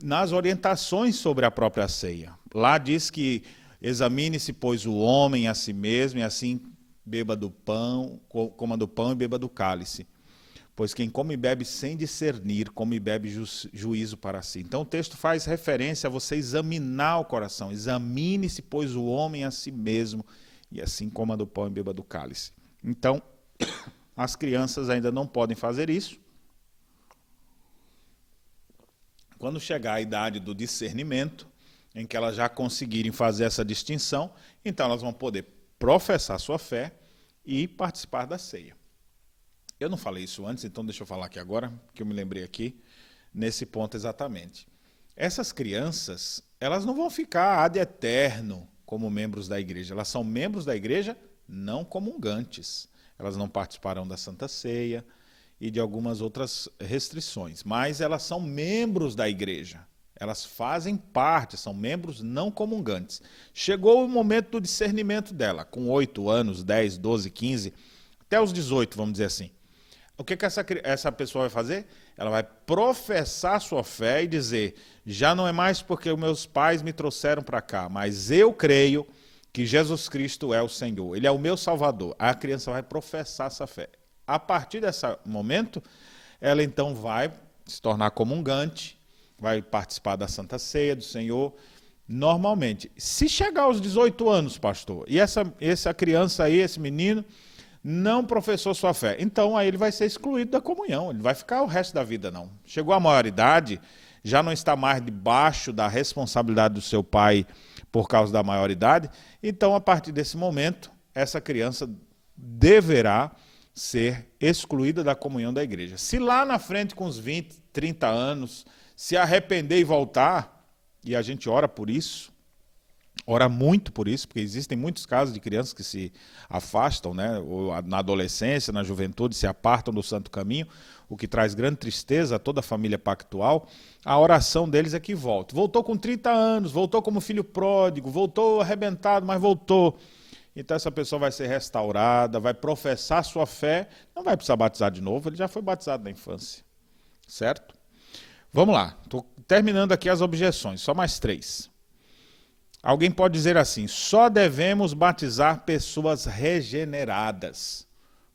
nas orientações sobre a própria ceia. Lá diz que examine-se, pois, o homem a si mesmo, e assim beba do pão, coma do pão e beba do cálice. Pois quem come e bebe sem discernir, come e bebe ju juízo para si. Então o texto faz referência a você examinar o coração. Examine-se, pois, o homem a si mesmo, e assim coma do pão e beba do cálice. Então, as crianças ainda não podem fazer isso, Quando chegar a idade do discernimento, em que elas já conseguirem fazer essa distinção, então elas vão poder professar sua fé e participar da ceia. Eu não falei isso antes, então deixa eu falar aqui agora, que eu me lembrei aqui, nesse ponto exatamente. Essas crianças, elas não vão ficar ad eterno como membros da igreja. Elas são membros da igreja não comungantes. Elas não participarão da Santa Ceia, e de algumas outras restrições, mas elas são membros da igreja. Elas fazem parte, são membros não comungantes. Chegou o momento do discernimento dela, com 8 anos, 10, 12, 15, até os 18, vamos dizer assim. O que, que essa, essa pessoa vai fazer? Ela vai professar sua fé e dizer: já não é mais porque meus pais me trouxeram para cá, mas eu creio que Jesus Cristo é o Senhor, Ele é o meu Salvador. A criança vai professar essa fé. A partir desse momento, ela então vai se tornar comungante, vai participar da Santa Ceia do Senhor. Normalmente, se chegar aos 18 anos, pastor, e essa, essa criança aí, esse menino, não professou sua fé, então aí ele vai ser excluído da comunhão, ele vai ficar o resto da vida não. Chegou à maioridade, já não está mais debaixo da responsabilidade do seu pai por causa da maioridade, então a partir desse momento, essa criança deverá ser excluída da comunhão da igreja. Se lá na frente, com uns 20, 30 anos, se arrepender e voltar, e a gente ora por isso, ora muito por isso, porque existem muitos casos de crianças que se afastam, né, na adolescência, na juventude, se apartam do santo caminho, o que traz grande tristeza a toda a família pactual. A oração deles é que volte. Voltou com 30 anos, voltou como filho pródigo, voltou arrebentado, mas voltou. Então essa pessoa vai ser restaurada, vai professar sua fé, não vai precisar batizar de novo, ele já foi batizado na infância. Certo? Vamos lá, estou terminando aqui as objeções, só mais três. Alguém pode dizer assim: só devemos batizar pessoas regeneradas.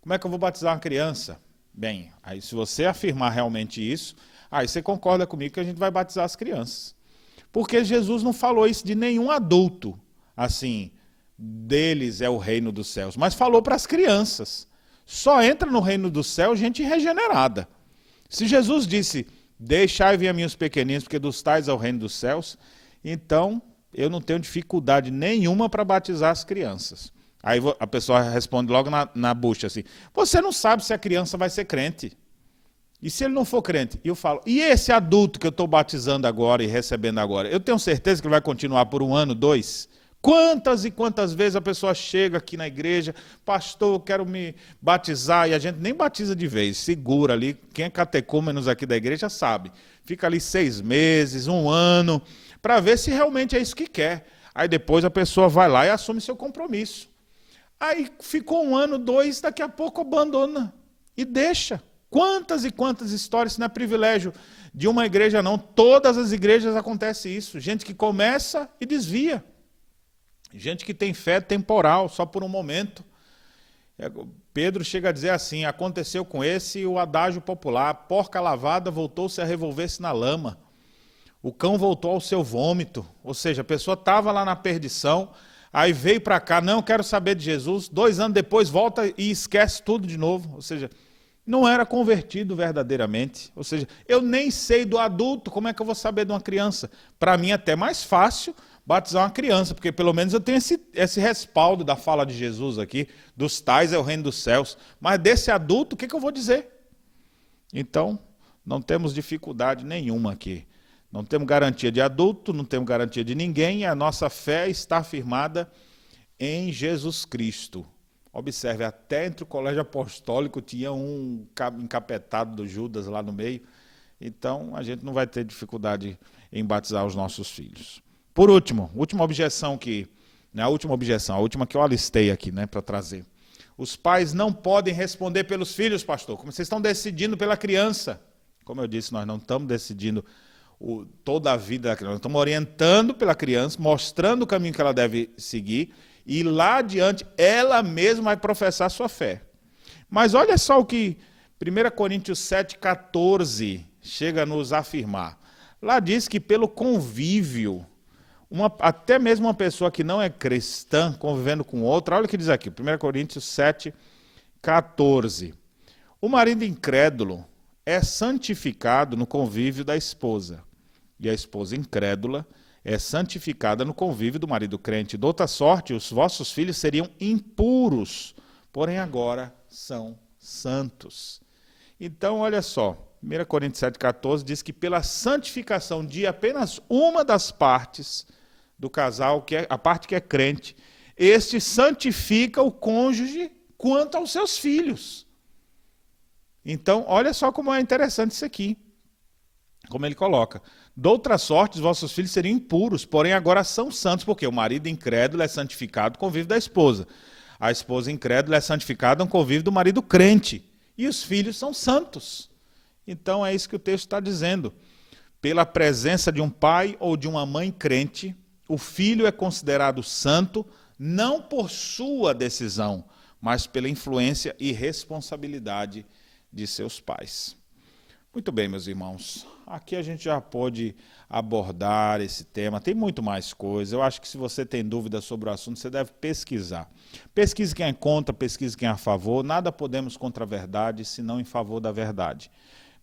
Como é que eu vou batizar uma criança? Bem, aí se você afirmar realmente isso, aí você concorda comigo que a gente vai batizar as crianças. Porque Jesus não falou isso de nenhum adulto. Assim, deles é o reino dos céus, mas falou para as crianças. Só entra no reino dos céus gente regenerada. Se Jesus disse: Deixai vir a mim os pequeninos, porque dos tais é o reino dos céus, então eu não tenho dificuldade nenhuma para batizar as crianças. Aí a pessoa responde logo na, na bucha assim: Você não sabe se a criança vai ser crente. E se ele não for crente? E eu falo: E esse adulto que eu estou batizando agora e recebendo agora? Eu tenho certeza que ele vai continuar por um ano, dois? Quantas e quantas vezes a pessoa chega aqui na igreja, pastor, eu quero me batizar, e a gente nem batiza de vez, segura ali. Quem é catecúmenos aqui da igreja sabe. Fica ali seis meses, um ano, para ver se realmente é isso que quer. Aí depois a pessoa vai lá e assume seu compromisso. Aí ficou um ano, dois, daqui a pouco abandona e deixa. Quantas e quantas histórias, isso não é privilégio de uma igreja, não. Todas as igrejas acontece isso. Gente que começa e desvia. Gente que tem fé temporal, só por um momento. É, Pedro chega a dizer assim: aconteceu com esse o adágio popular: porca lavada voltou-se a revolver-se na lama. O cão voltou ao seu vômito. Ou seja, a pessoa estava lá na perdição, aí veio para cá, não quero saber de Jesus. Dois anos depois volta e esquece tudo de novo. Ou seja, não era convertido verdadeiramente. Ou seja, eu nem sei do adulto, como é que eu vou saber de uma criança? Para mim, é até mais fácil batizar uma criança, porque pelo menos eu tenho esse, esse respaldo da fala de Jesus aqui, dos tais é o reino dos céus. Mas desse adulto, o que, que eu vou dizer? Então, não temos dificuldade nenhuma aqui. Não temos garantia de adulto, não temos garantia de ninguém, a nossa fé está firmada em Jesus Cristo. Observe, até entre o colégio apostólico tinha um encapetado do Judas lá no meio. Então, a gente não vai ter dificuldade em batizar os nossos filhos. Por último, última objeção que, né, a última objeção, a última que eu alistei aqui, né, para trazer. Os pais não podem responder pelos filhos, pastor. Como vocês estão decidindo pela criança. Como eu disse, nós não estamos decidindo o, toda a vida da criança. Estamos orientando pela criança, mostrando o caminho que ela deve seguir, e lá adiante ela mesma vai professar sua fé. Mas olha só o que 1 Coríntios 7,14 chega a nos afirmar. Lá diz que pelo convívio uma, até mesmo uma pessoa que não é cristã, convivendo com outra, olha o que diz aqui, 1 Coríntios 7, 14. O marido incrédulo é santificado no convívio da esposa, e a esposa incrédula é santificada no convívio do marido crente. De outra sorte, os vossos filhos seriam impuros, porém agora são santos. Então, olha só, 1 Coríntios 7,14 diz que pela santificação de apenas uma das partes, do casal, que é a parte que é crente, este santifica o cônjuge quanto aos seus filhos. Então, olha só como é interessante isso aqui. Como ele coloca. Doutra sorte, os vossos filhos seriam impuros, porém agora são santos, porque o marido incrédulo é santificado convívio da esposa. A esposa incrédula é santificada com o convívio do marido crente. E os filhos são santos. Então é isso que o texto está dizendo. Pela presença de um pai ou de uma mãe crente, o filho é considerado santo não por sua decisão, mas pela influência e responsabilidade de seus pais. Muito bem, meus irmãos. Aqui a gente já pode abordar esse tema. Tem muito mais coisa. Eu acho que se você tem dúvidas sobre o assunto, você deve pesquisar. Pesquise quem é contra, pesquise quem é a favor. Nada podemos contra a verdade, senão em favor da verdade.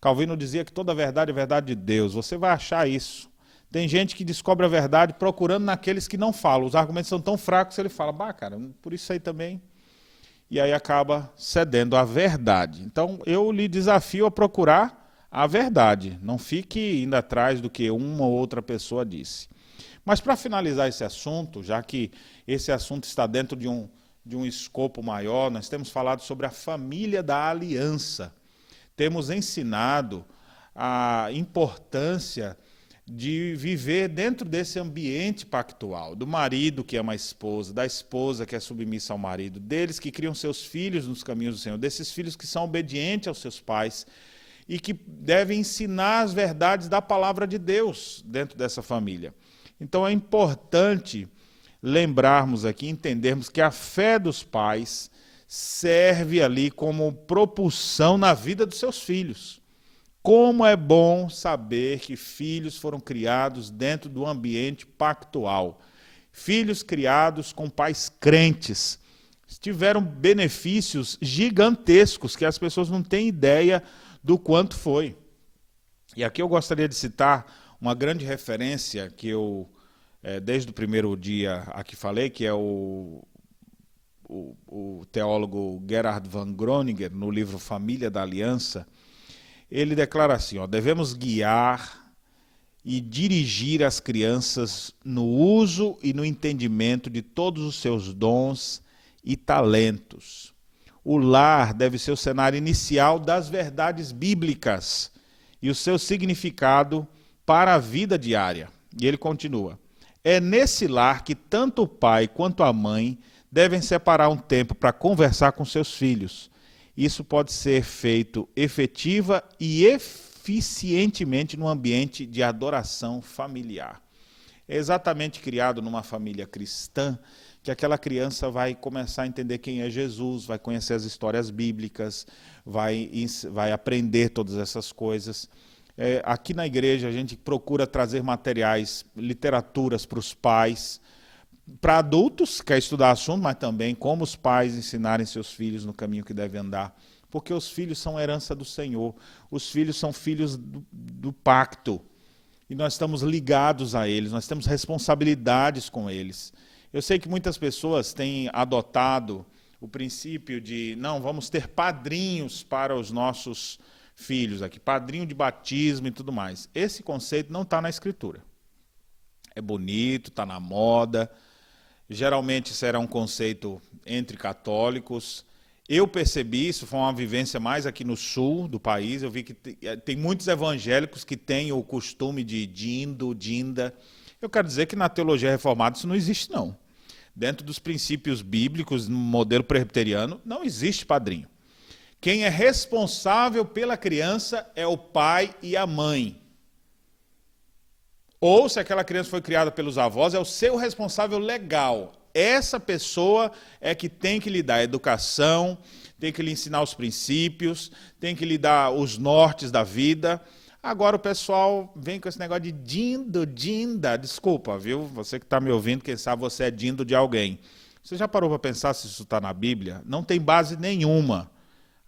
Calvino dizia que toda verdade é verdade de Deus. Você vai achar isso tem gente que descobre a verdade procurando naqueles que não falam. Os argumentos são tão fracos que ele fala, bah, cara, por isso aí também. E aí acaba cedendo à verdade. Então eu lhe desafio a procurar a verdade. Não fique indo atrás do que uma ou outra pessoa disse. Mas para finalizar esse assunto, já que esse assunto está dentro de um, de um escopo maior, nós temos falado sobre a família da aliança. Temos ensinado a importância de viver dentro desse ambiente pactual, do marido que ama a esposa, da esposa que é submissa ao marido, deles que criam seus filhos nos caminhos do Senhor, desses filhos que são obedientes aos seus pais e que devem ensinar as verdades da palavra de Deus dentro dessa família. Então é importante lembrarmos aqui, entendermos que a fé dos pais serve ali como propulsão na vida dos seus filhos. Como é bom saber que filhos foram criados dentro do ambiente pactual. Filhos criados com pais crentes tiveram benefícios gigantescos que as pessoas não têm ideia do quanto foi. E aqui eu gostaria de citar uma grande referência que eu, é, desde o primeiro dia aqui falei, que é o, o, o teólogo Gerhard van Groninger, no livro Família da Aliança, ele declara assim: ó, devemos guiar e dirigir as crianças no uso e no entendimento de todos os seus dons e talentos. O lar deve ser o cenário inicial das verdades bíblicas e o seu significado para a vida diária. E ele continua: É nesse lar que tanto o pai quanto a mãe devem separar um tempo para conversar com seus filhos. Isso pode ser feito efetiva e eficientemente no ambiente de adoração familiar. É exatamente criado numa família cristã que aquela criança vai começar a entender quem é Jesus, vai conhecer as histórias bíblicas, vai, vai aprender todas essas coisas. É, aqui na igreja a gente procura trazer materiais, literaturas para os pais, para adultos, quer estudar assunto, mas também como os pais ensinarem seus filhos no caminho que devem andar. Porque os filhos são herança do Senhor, os filhos são filhos do, do pacto. E nós estamos ligados a eles, nós temos responsabilidades com eles. Eu sei que muitas pessoas têm adotado o princípio de, não, vamos ter padrinhos para os nossos filhos aqui, padrinho de batismo e tudo mais. Esse conceito não está na Escritura. É bonito, está na moda, Geralmente era um conceito entre católicos. Eu percebi isso, foi uma vivência mais aqui no sul do país. Eu vi que eh, tem muitos evangélicos que têm o costume de dindo, dinda. Eu quero dizer que na teologia reformada isso não existe, não. Dentro dos princípios bíblicos, no modelo presbiteriano, não existe padrinho. Quem é responsável pela criança é o pai e a mãe. Ou se aquela criança foi criada pelos avós, é o seu responsável legal. Essa pessoa é que tem que lhe dar educação, tem que lhe ensinar os princípios, tem que lhe dar os nortes da vida. Agora o pessoal vem com esse negócio de dindo, dinda. Desculpa, viu? Você que está me ouvindo, quem sabe você é dindo de alguém. Você já parou para pensar se isso está na Bíblia? Não tem base nenhuma.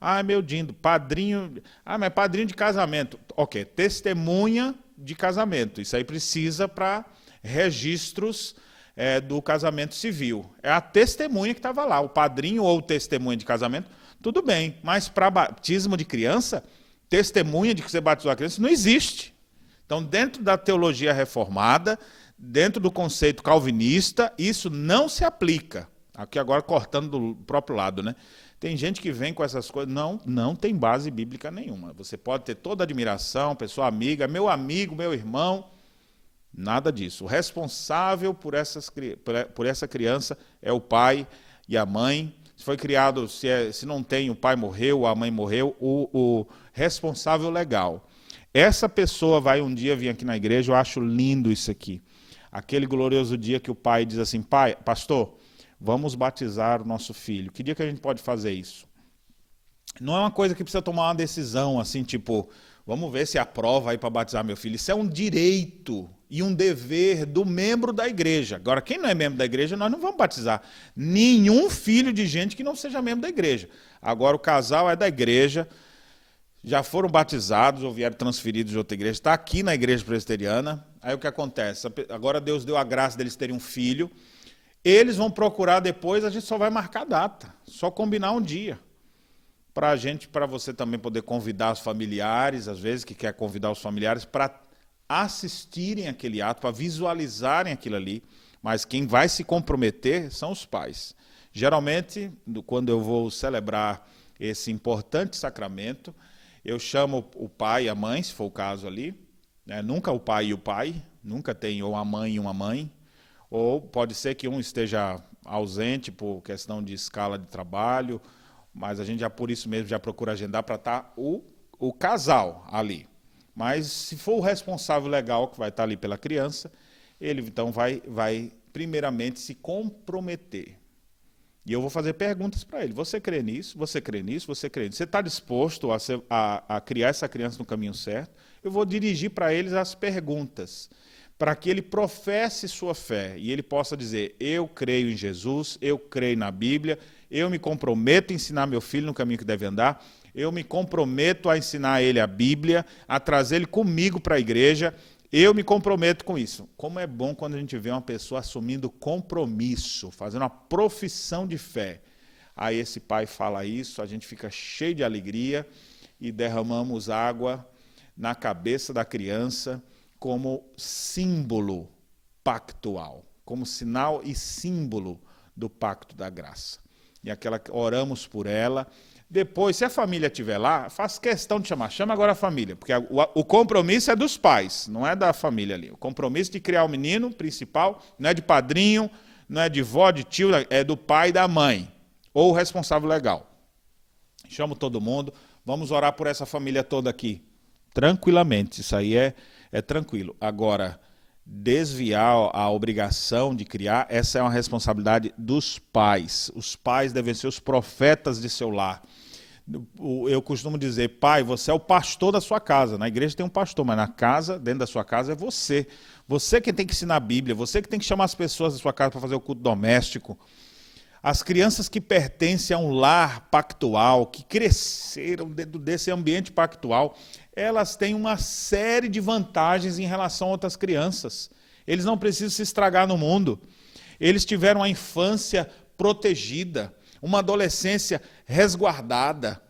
Ah, meu dindo, padrinho. Ah, mas padrinho de casamento. Ok, testemunha de casamento. Isso aí precisa para registros é, do casamento civil. É a testemunha que estava lá, o padrinho ou testemunha de casamento, tudo bem. Mas para batismo de criança, testemunha de que você batizou a criança não existe. Então, dentro da teologia reformada, dentro do conceito calvinista, isso não se aplica. Aqui agora cortando do próprio lado, né? Tem gente que vem com essas coisas, não, não tem base bíblica nenhuma. Você pode ter toda admiração, pessoa amiga, meu amigo, meu irmão, nada disso. O responsável por, essas, por essa criança é o pai e a mãe. Se foi criado, se, é, se não tem, o pai morreu, a mãe morreu, o, o responsável legal. Essa pessoa vai um dia vir aqui na igreja, eu acho lindo isso aqui. Aquele glorioso dia que o pai diz assim: pai, pastor, Vamos batizar o nosso filho. Que dia que a gente pode fazer isso? Não é uma coisa que precisa tomar uma decisão assim, tipo, vamos ver se aprova aí para batizar meu filho. Isso é um direito e um dever do membro da igreja. Agora, quem não é membro da igreja, nós não vamos batizar nenhum filho de gente que não seja membro da igreja. Agora, o casal é da igreja, já foram batizados ou vieram transferidos de outra igreja, está aqui na igreja presbiteriana. Aí o que acontece? Agora Deus deu a graça deles terem um filho. Eles vão procurar depois, a gente só vai marcar data, só combinar um dia. Para a gente, para você também poder convidar os familiares, às vezes que quer convidar os familiares para assistirem aquele ato, para visualizarem aquilo ali. Mas quem vai se comprometer são os pais. Geralmente, quando eu vou celebrar esse importante sacramento, eu chamo o pai e a mãe, se for o caso ali. Né? Nunca o pai e o pai, nunca tem ou a mãe e uma mãe, ou pode ser que um esteja ausente por questão de escala de trabalho, mas a gente já por isso mesmo já procura agendar para estar tá o, o casal ali. Mas se for o responsável legal que vai estar tá ali pela criança, ele então vai, vai primeiramente se comprometer. E eu vou fazer perguntas para ele. Você crê nisso? Você crê nisso? Você crê nisso? Você está disposto a, ser, a, a criar essa criança no caminho certo? Eu vou dirigir para eles as perguntas para que ele professe sua fé e ele possa dizer: Eu creio em Jesus, eu creio na Bíblia, eu me comprometo a ensinar meu filho no caminho que deve andar, eu me comprometo a ensinar ele a Bíblia, a trazer ele comigo para a igreja, eu me comprometo com isso. Como é bom quando a gente vê uma pessoa assumindo compromisso, fazendo uma profissão de fé. Aí esse pai fala isso, a gente fica cheio de alegria e derramamos água na cabeça da criança como símbolo pactual, como sinal e símbolo do pacto da graça. E aquela oramos por ela. Depois, se a família estiver lá, faz questão de chamar. Chama agora a família, porque o, o compromisso é dos pais, não é da família ali. O compromisso de criar o menino principal não é de padrinho, não é de vó, de tio, é do pai e da mãe, ou o responsável legal. Chamo todo mundo, vamos orar por essa família toda aqui. Tranquilamente, isso aí é, é tranquilo. Agora, desviar a obrigação de criar, essa é uma responsabilidade dos pais. Os pais devem ser os profetas de seu lar. Eu costumo dizer, pai, você é o pastor da sua casa. Na igreja tem um pastor, mas na casa, dentro da sua casa, é você. Você que tem que ensinar a Bíblia, você que tem que chamar as pessoas da sua casa para fazer o culto doméstico. As crianças que pertencem a um lar pactual, que cresceram dentro desse ambiente pactual, elas têm uma série de vantagens em relação a outras crianças. Eles não precisam se estragar no mundo. Eles tiveram a infância protegida, uma adolescência resguardada.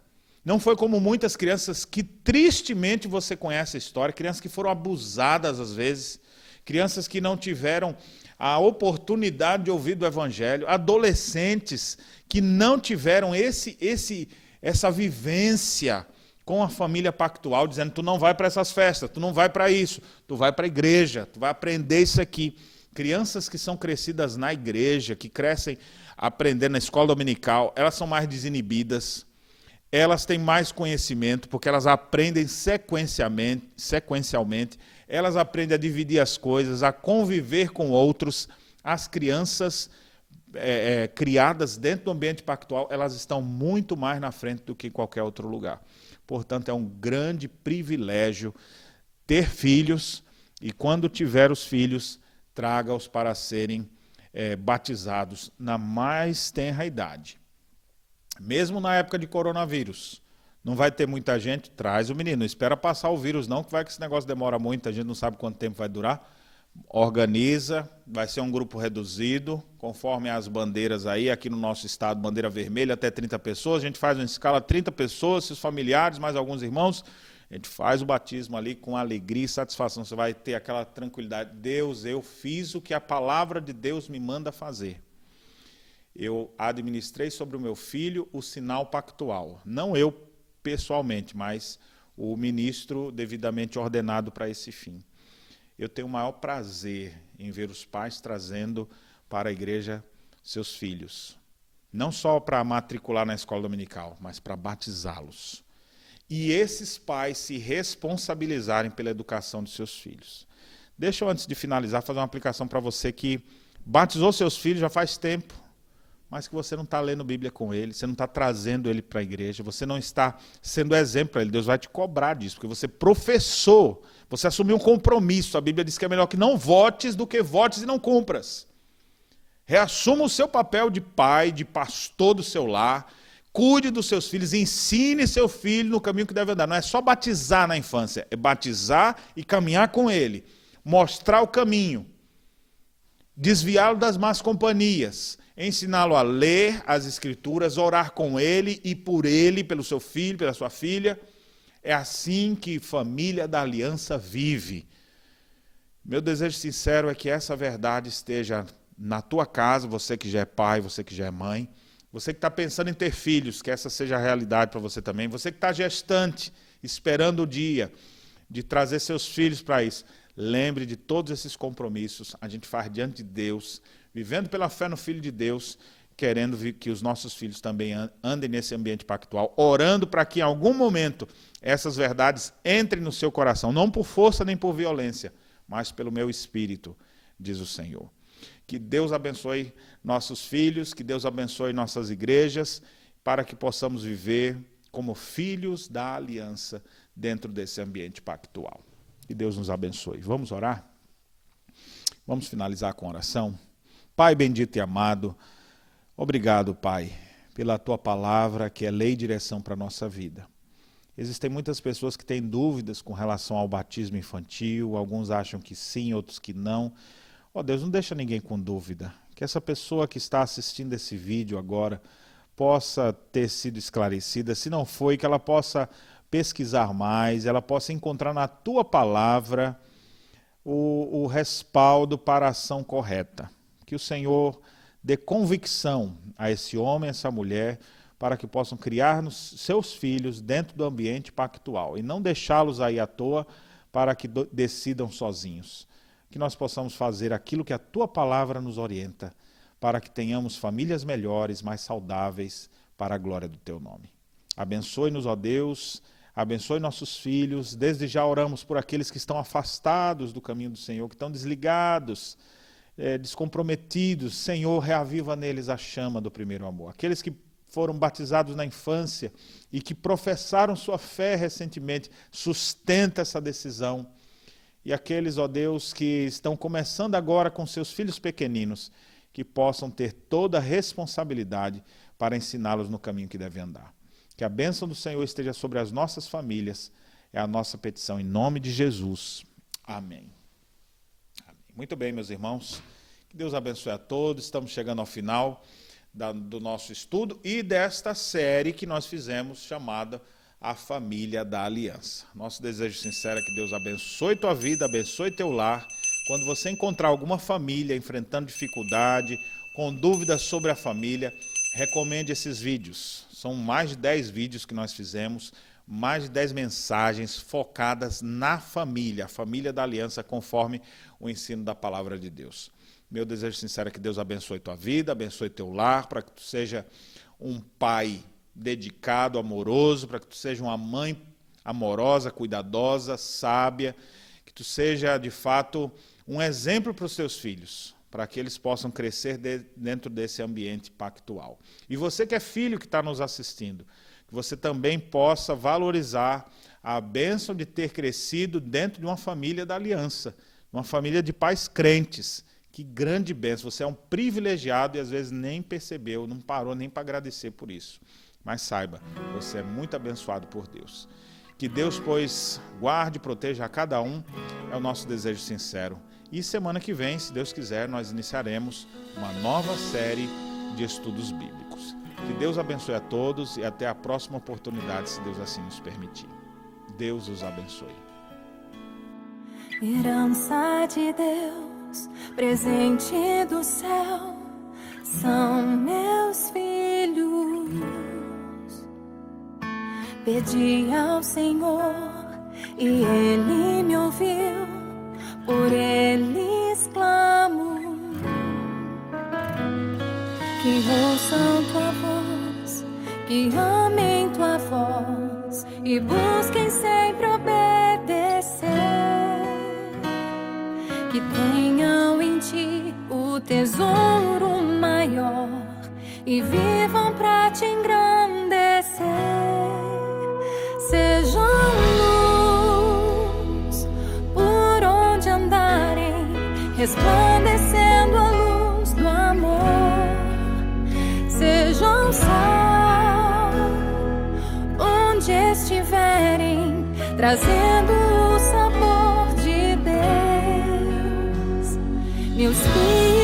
Não foi como muitas crianças que tristemente você conhece a história, crianças que foram abusadas às vezes, crianças que não tiveram a oportunidade de ouvir do evangelho, adolescentes que não tiveram esse esse essa vivência com a família pactual, dizendo: tu não vai para essas festas, tu não vai para isso, tu vai para a igreja, tu vai aprender isso aqui. Crianças que são crescidas na igreja, que crescem aprendendo na escola dominical, elas são mais desinibidas, elas têm mais conhecimento, porque elas aprendem sequencialmente, sequencialmente elas aprendem a dividir as coisas, a conviver com outros. As crianças é, é, criadas dentro do ambiente pactual, elas estão muito mais na frente do que qualquer outro lugar. Portanto, é um grande privilégio ter filhos e, quando tiver os filhos, traga-os para serem é, batizados na mais tenra idade. Mesmo na época de coronavírus, não vai ter muita gente, traz o menino. Espera passar o vírus, não, que vai que esse negócio demora muito, a gente não sabe quanto tempo vai durar. Organiza, vai ser um grupo reduzido, conforme as bandeiras aí, aqui no nosso estado, bandeira vermelha, até 30 pessoas. A gente faz uma escala 30 pessoas, seus familiares, mais alguns irmãos. A gente faz o batismo ali com alegria e satisfação. Você vai ter aquela tranquilidade. Deus, eu fiz o que a palavra de Deus me manda fazer. Eu administrei sobre o meu filho o sinal pactual. Não eu pessoalmente, mas o ministro devidamente ordenado para esse fim. Eu tenho o maior prazer em ver os pais trazendo para a igreja seus filhos. Não só para matricular na escola dominical, mas para batizá-los. E esses pais se responsabilizarem pela educação de seus filhos. Deixa eu, antes de finalizar, fazer uma aplicação para você que batizou seus filhos já faz tempo, mas que você não está lendo Bíblia com ele, você não está trazendo ele para a igreja, você não está sendo exemplo para ele. Deus vai te cobrar disso, porque você professou, você assumiu um compromisso. A Bíblia diz que é melhor que não votes do que votes e não cumpras. Reassuma o seu papel de pai, de pastor do seu lar, cuide dos seus filhos, ensine seu filho no caminho que deve andar. Não é só batizar na infância, é batizar e caminhar com ele, mostrar o caminho, desviá-lo das más companhias, ensiná-lo a ler as Escrituras, orar com ele e por ele, pelo seu filho, pela sua filha. É assim que família da aliança vive. Meu desejo sincero é que essa verdade esteja na tua casa, você que já é pai, você que já é mãe, você que está pensando em ter filhos, que essa seja a realidade para você também, você que está gestante, esperando o dia de trazer seus filhos para isso. Lembre de todos esses compromissos, a gente faz diante de Deus, vivendo pela fé no Filho de Deus, querendo que os nossos filhos também andem nesse ambiente pactual, orando para que em algum momento essas verdades entrem no seu coração, não por força nem por violência, mas pelo meu espírito, diz o Senhor. Que Deus abençoe nossos filhos, que Deus abençoe nossas igrejas, para que possamos viver como filhos da aliança dentro desse ambiente pactual. Que Deus nos abençoe. Vamos orar? Vamos finalizar com oração. Pai bendito e amado, obrigado, Pai, pela tua palavra que é lei e direção para a nossa vida. Existem muitas pessoas que têm dúvidas com relação ao batismo infantil, alguns acham que sim, outros que não. Ó oh, Deus, não deixa ninguém com dúvida. Que essa pessoa que está assistindo esse vídeo agora possa ter sido esclarecida, se não foi, que ela possa pesquisar mais, ela possa encontrar na tua palavra o, o respaldo para a ação correta. Que o Senhor dê convicção a esse homem, essa mulher, para que possam criar seus filhos dentro do ambiente pactual e não deixá-los aí à toa para que decidam sozinhos. Que nós possamos fazer aquilo que a tua palavra nos orienta, para que tenhamos famílias melhores, mais saudáveis, para a glória do teu nome. Abençoe-nos, ó Deus, abençoe nossos filhos. Desde já oramos por aqueles que estão afastados do caminho do Senhor, que estão desligados é, descomprometidos, Senhor, reaviva neles a chama do primeiro amor. Aqueles que foram batizados na infância e que professaram sua fé recentemente, sustenta essa decisão. E aqueles, ó Deus, que estão começando agora com seus filhos pequeninos, que possam ter toda a responsabilidade para ensiná-los no caminho que devem andar. Que a bênção do Senhor esteja sobre as nossas famílias, é a nossa petição em nome de Jesus. Amém. Muito bem, meus irmãos. Que Deus abençoe a todos. Estamos chegando ao final da, do nosso estudo e desta série que nós fizemos chamada A Família da Aliança. Nosso desejo sincero é que Deus abençoe tua vida, abençoe teu lar. Quando você encontrar alguma família enfrentando dificuldade, com dúvidas sobre a família, recomende esses vídeos. São mais de 10 vídeos que nós fizemos mais de 10 mensagens focadas na família, a família da aliança, conforme o ensino da palavra de Deus. Meu desejo sincero é que Deus abençoe tua vida, abençoe teu lar, para que tu seja um pai dedicado, amoroso, para que tu seja uma mãe amorosa, cuidadosa, sábia, que tu seja de fato um exemplo para os teus filhos, para que eles possam crescer de, dentro desse ambiente pactual. E você que é filho que está nos assistindo, que você também possa valorizar a bênção de ter crescido dentro de uma família da aliança, uma família de pais crentes. Que grande bênção! Você é um privilegiado e às vezes nem percebeu, não parou nem para agradecer por isso. Mas saiba, você é muito abençoado por Deus. Que Deus, pois, guarde e proteja a cada um, é o nosso desejo sincero. E semana que vem, se Deus quiser, nós iniciaremos uma nova série de estudos bíblicos. Que Deus abençoe a todos e até a próxima oportunidade, se Deus assim nos permitir. Deus os abençoe. Herança de Deus, presente do céu, são meus filhos. Pedi ao Senhor e Ele me ouviu, por eles clamo que ouçam tua voz, que amem tua voz e busquem sempre obedecer. Que tenham em ti o tesouro maior e vivam para te engrandecer. Sejam luz por onde andarem, resplandecendo a luz sejam sal onde estiverem, trazendo o sabor de Deus, meus filhos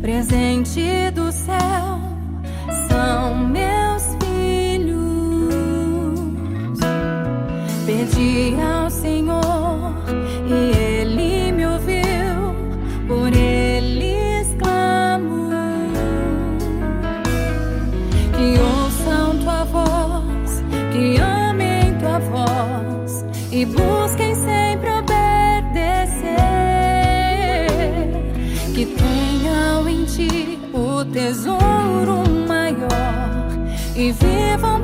presente do céu são meus tesouro maior e vivam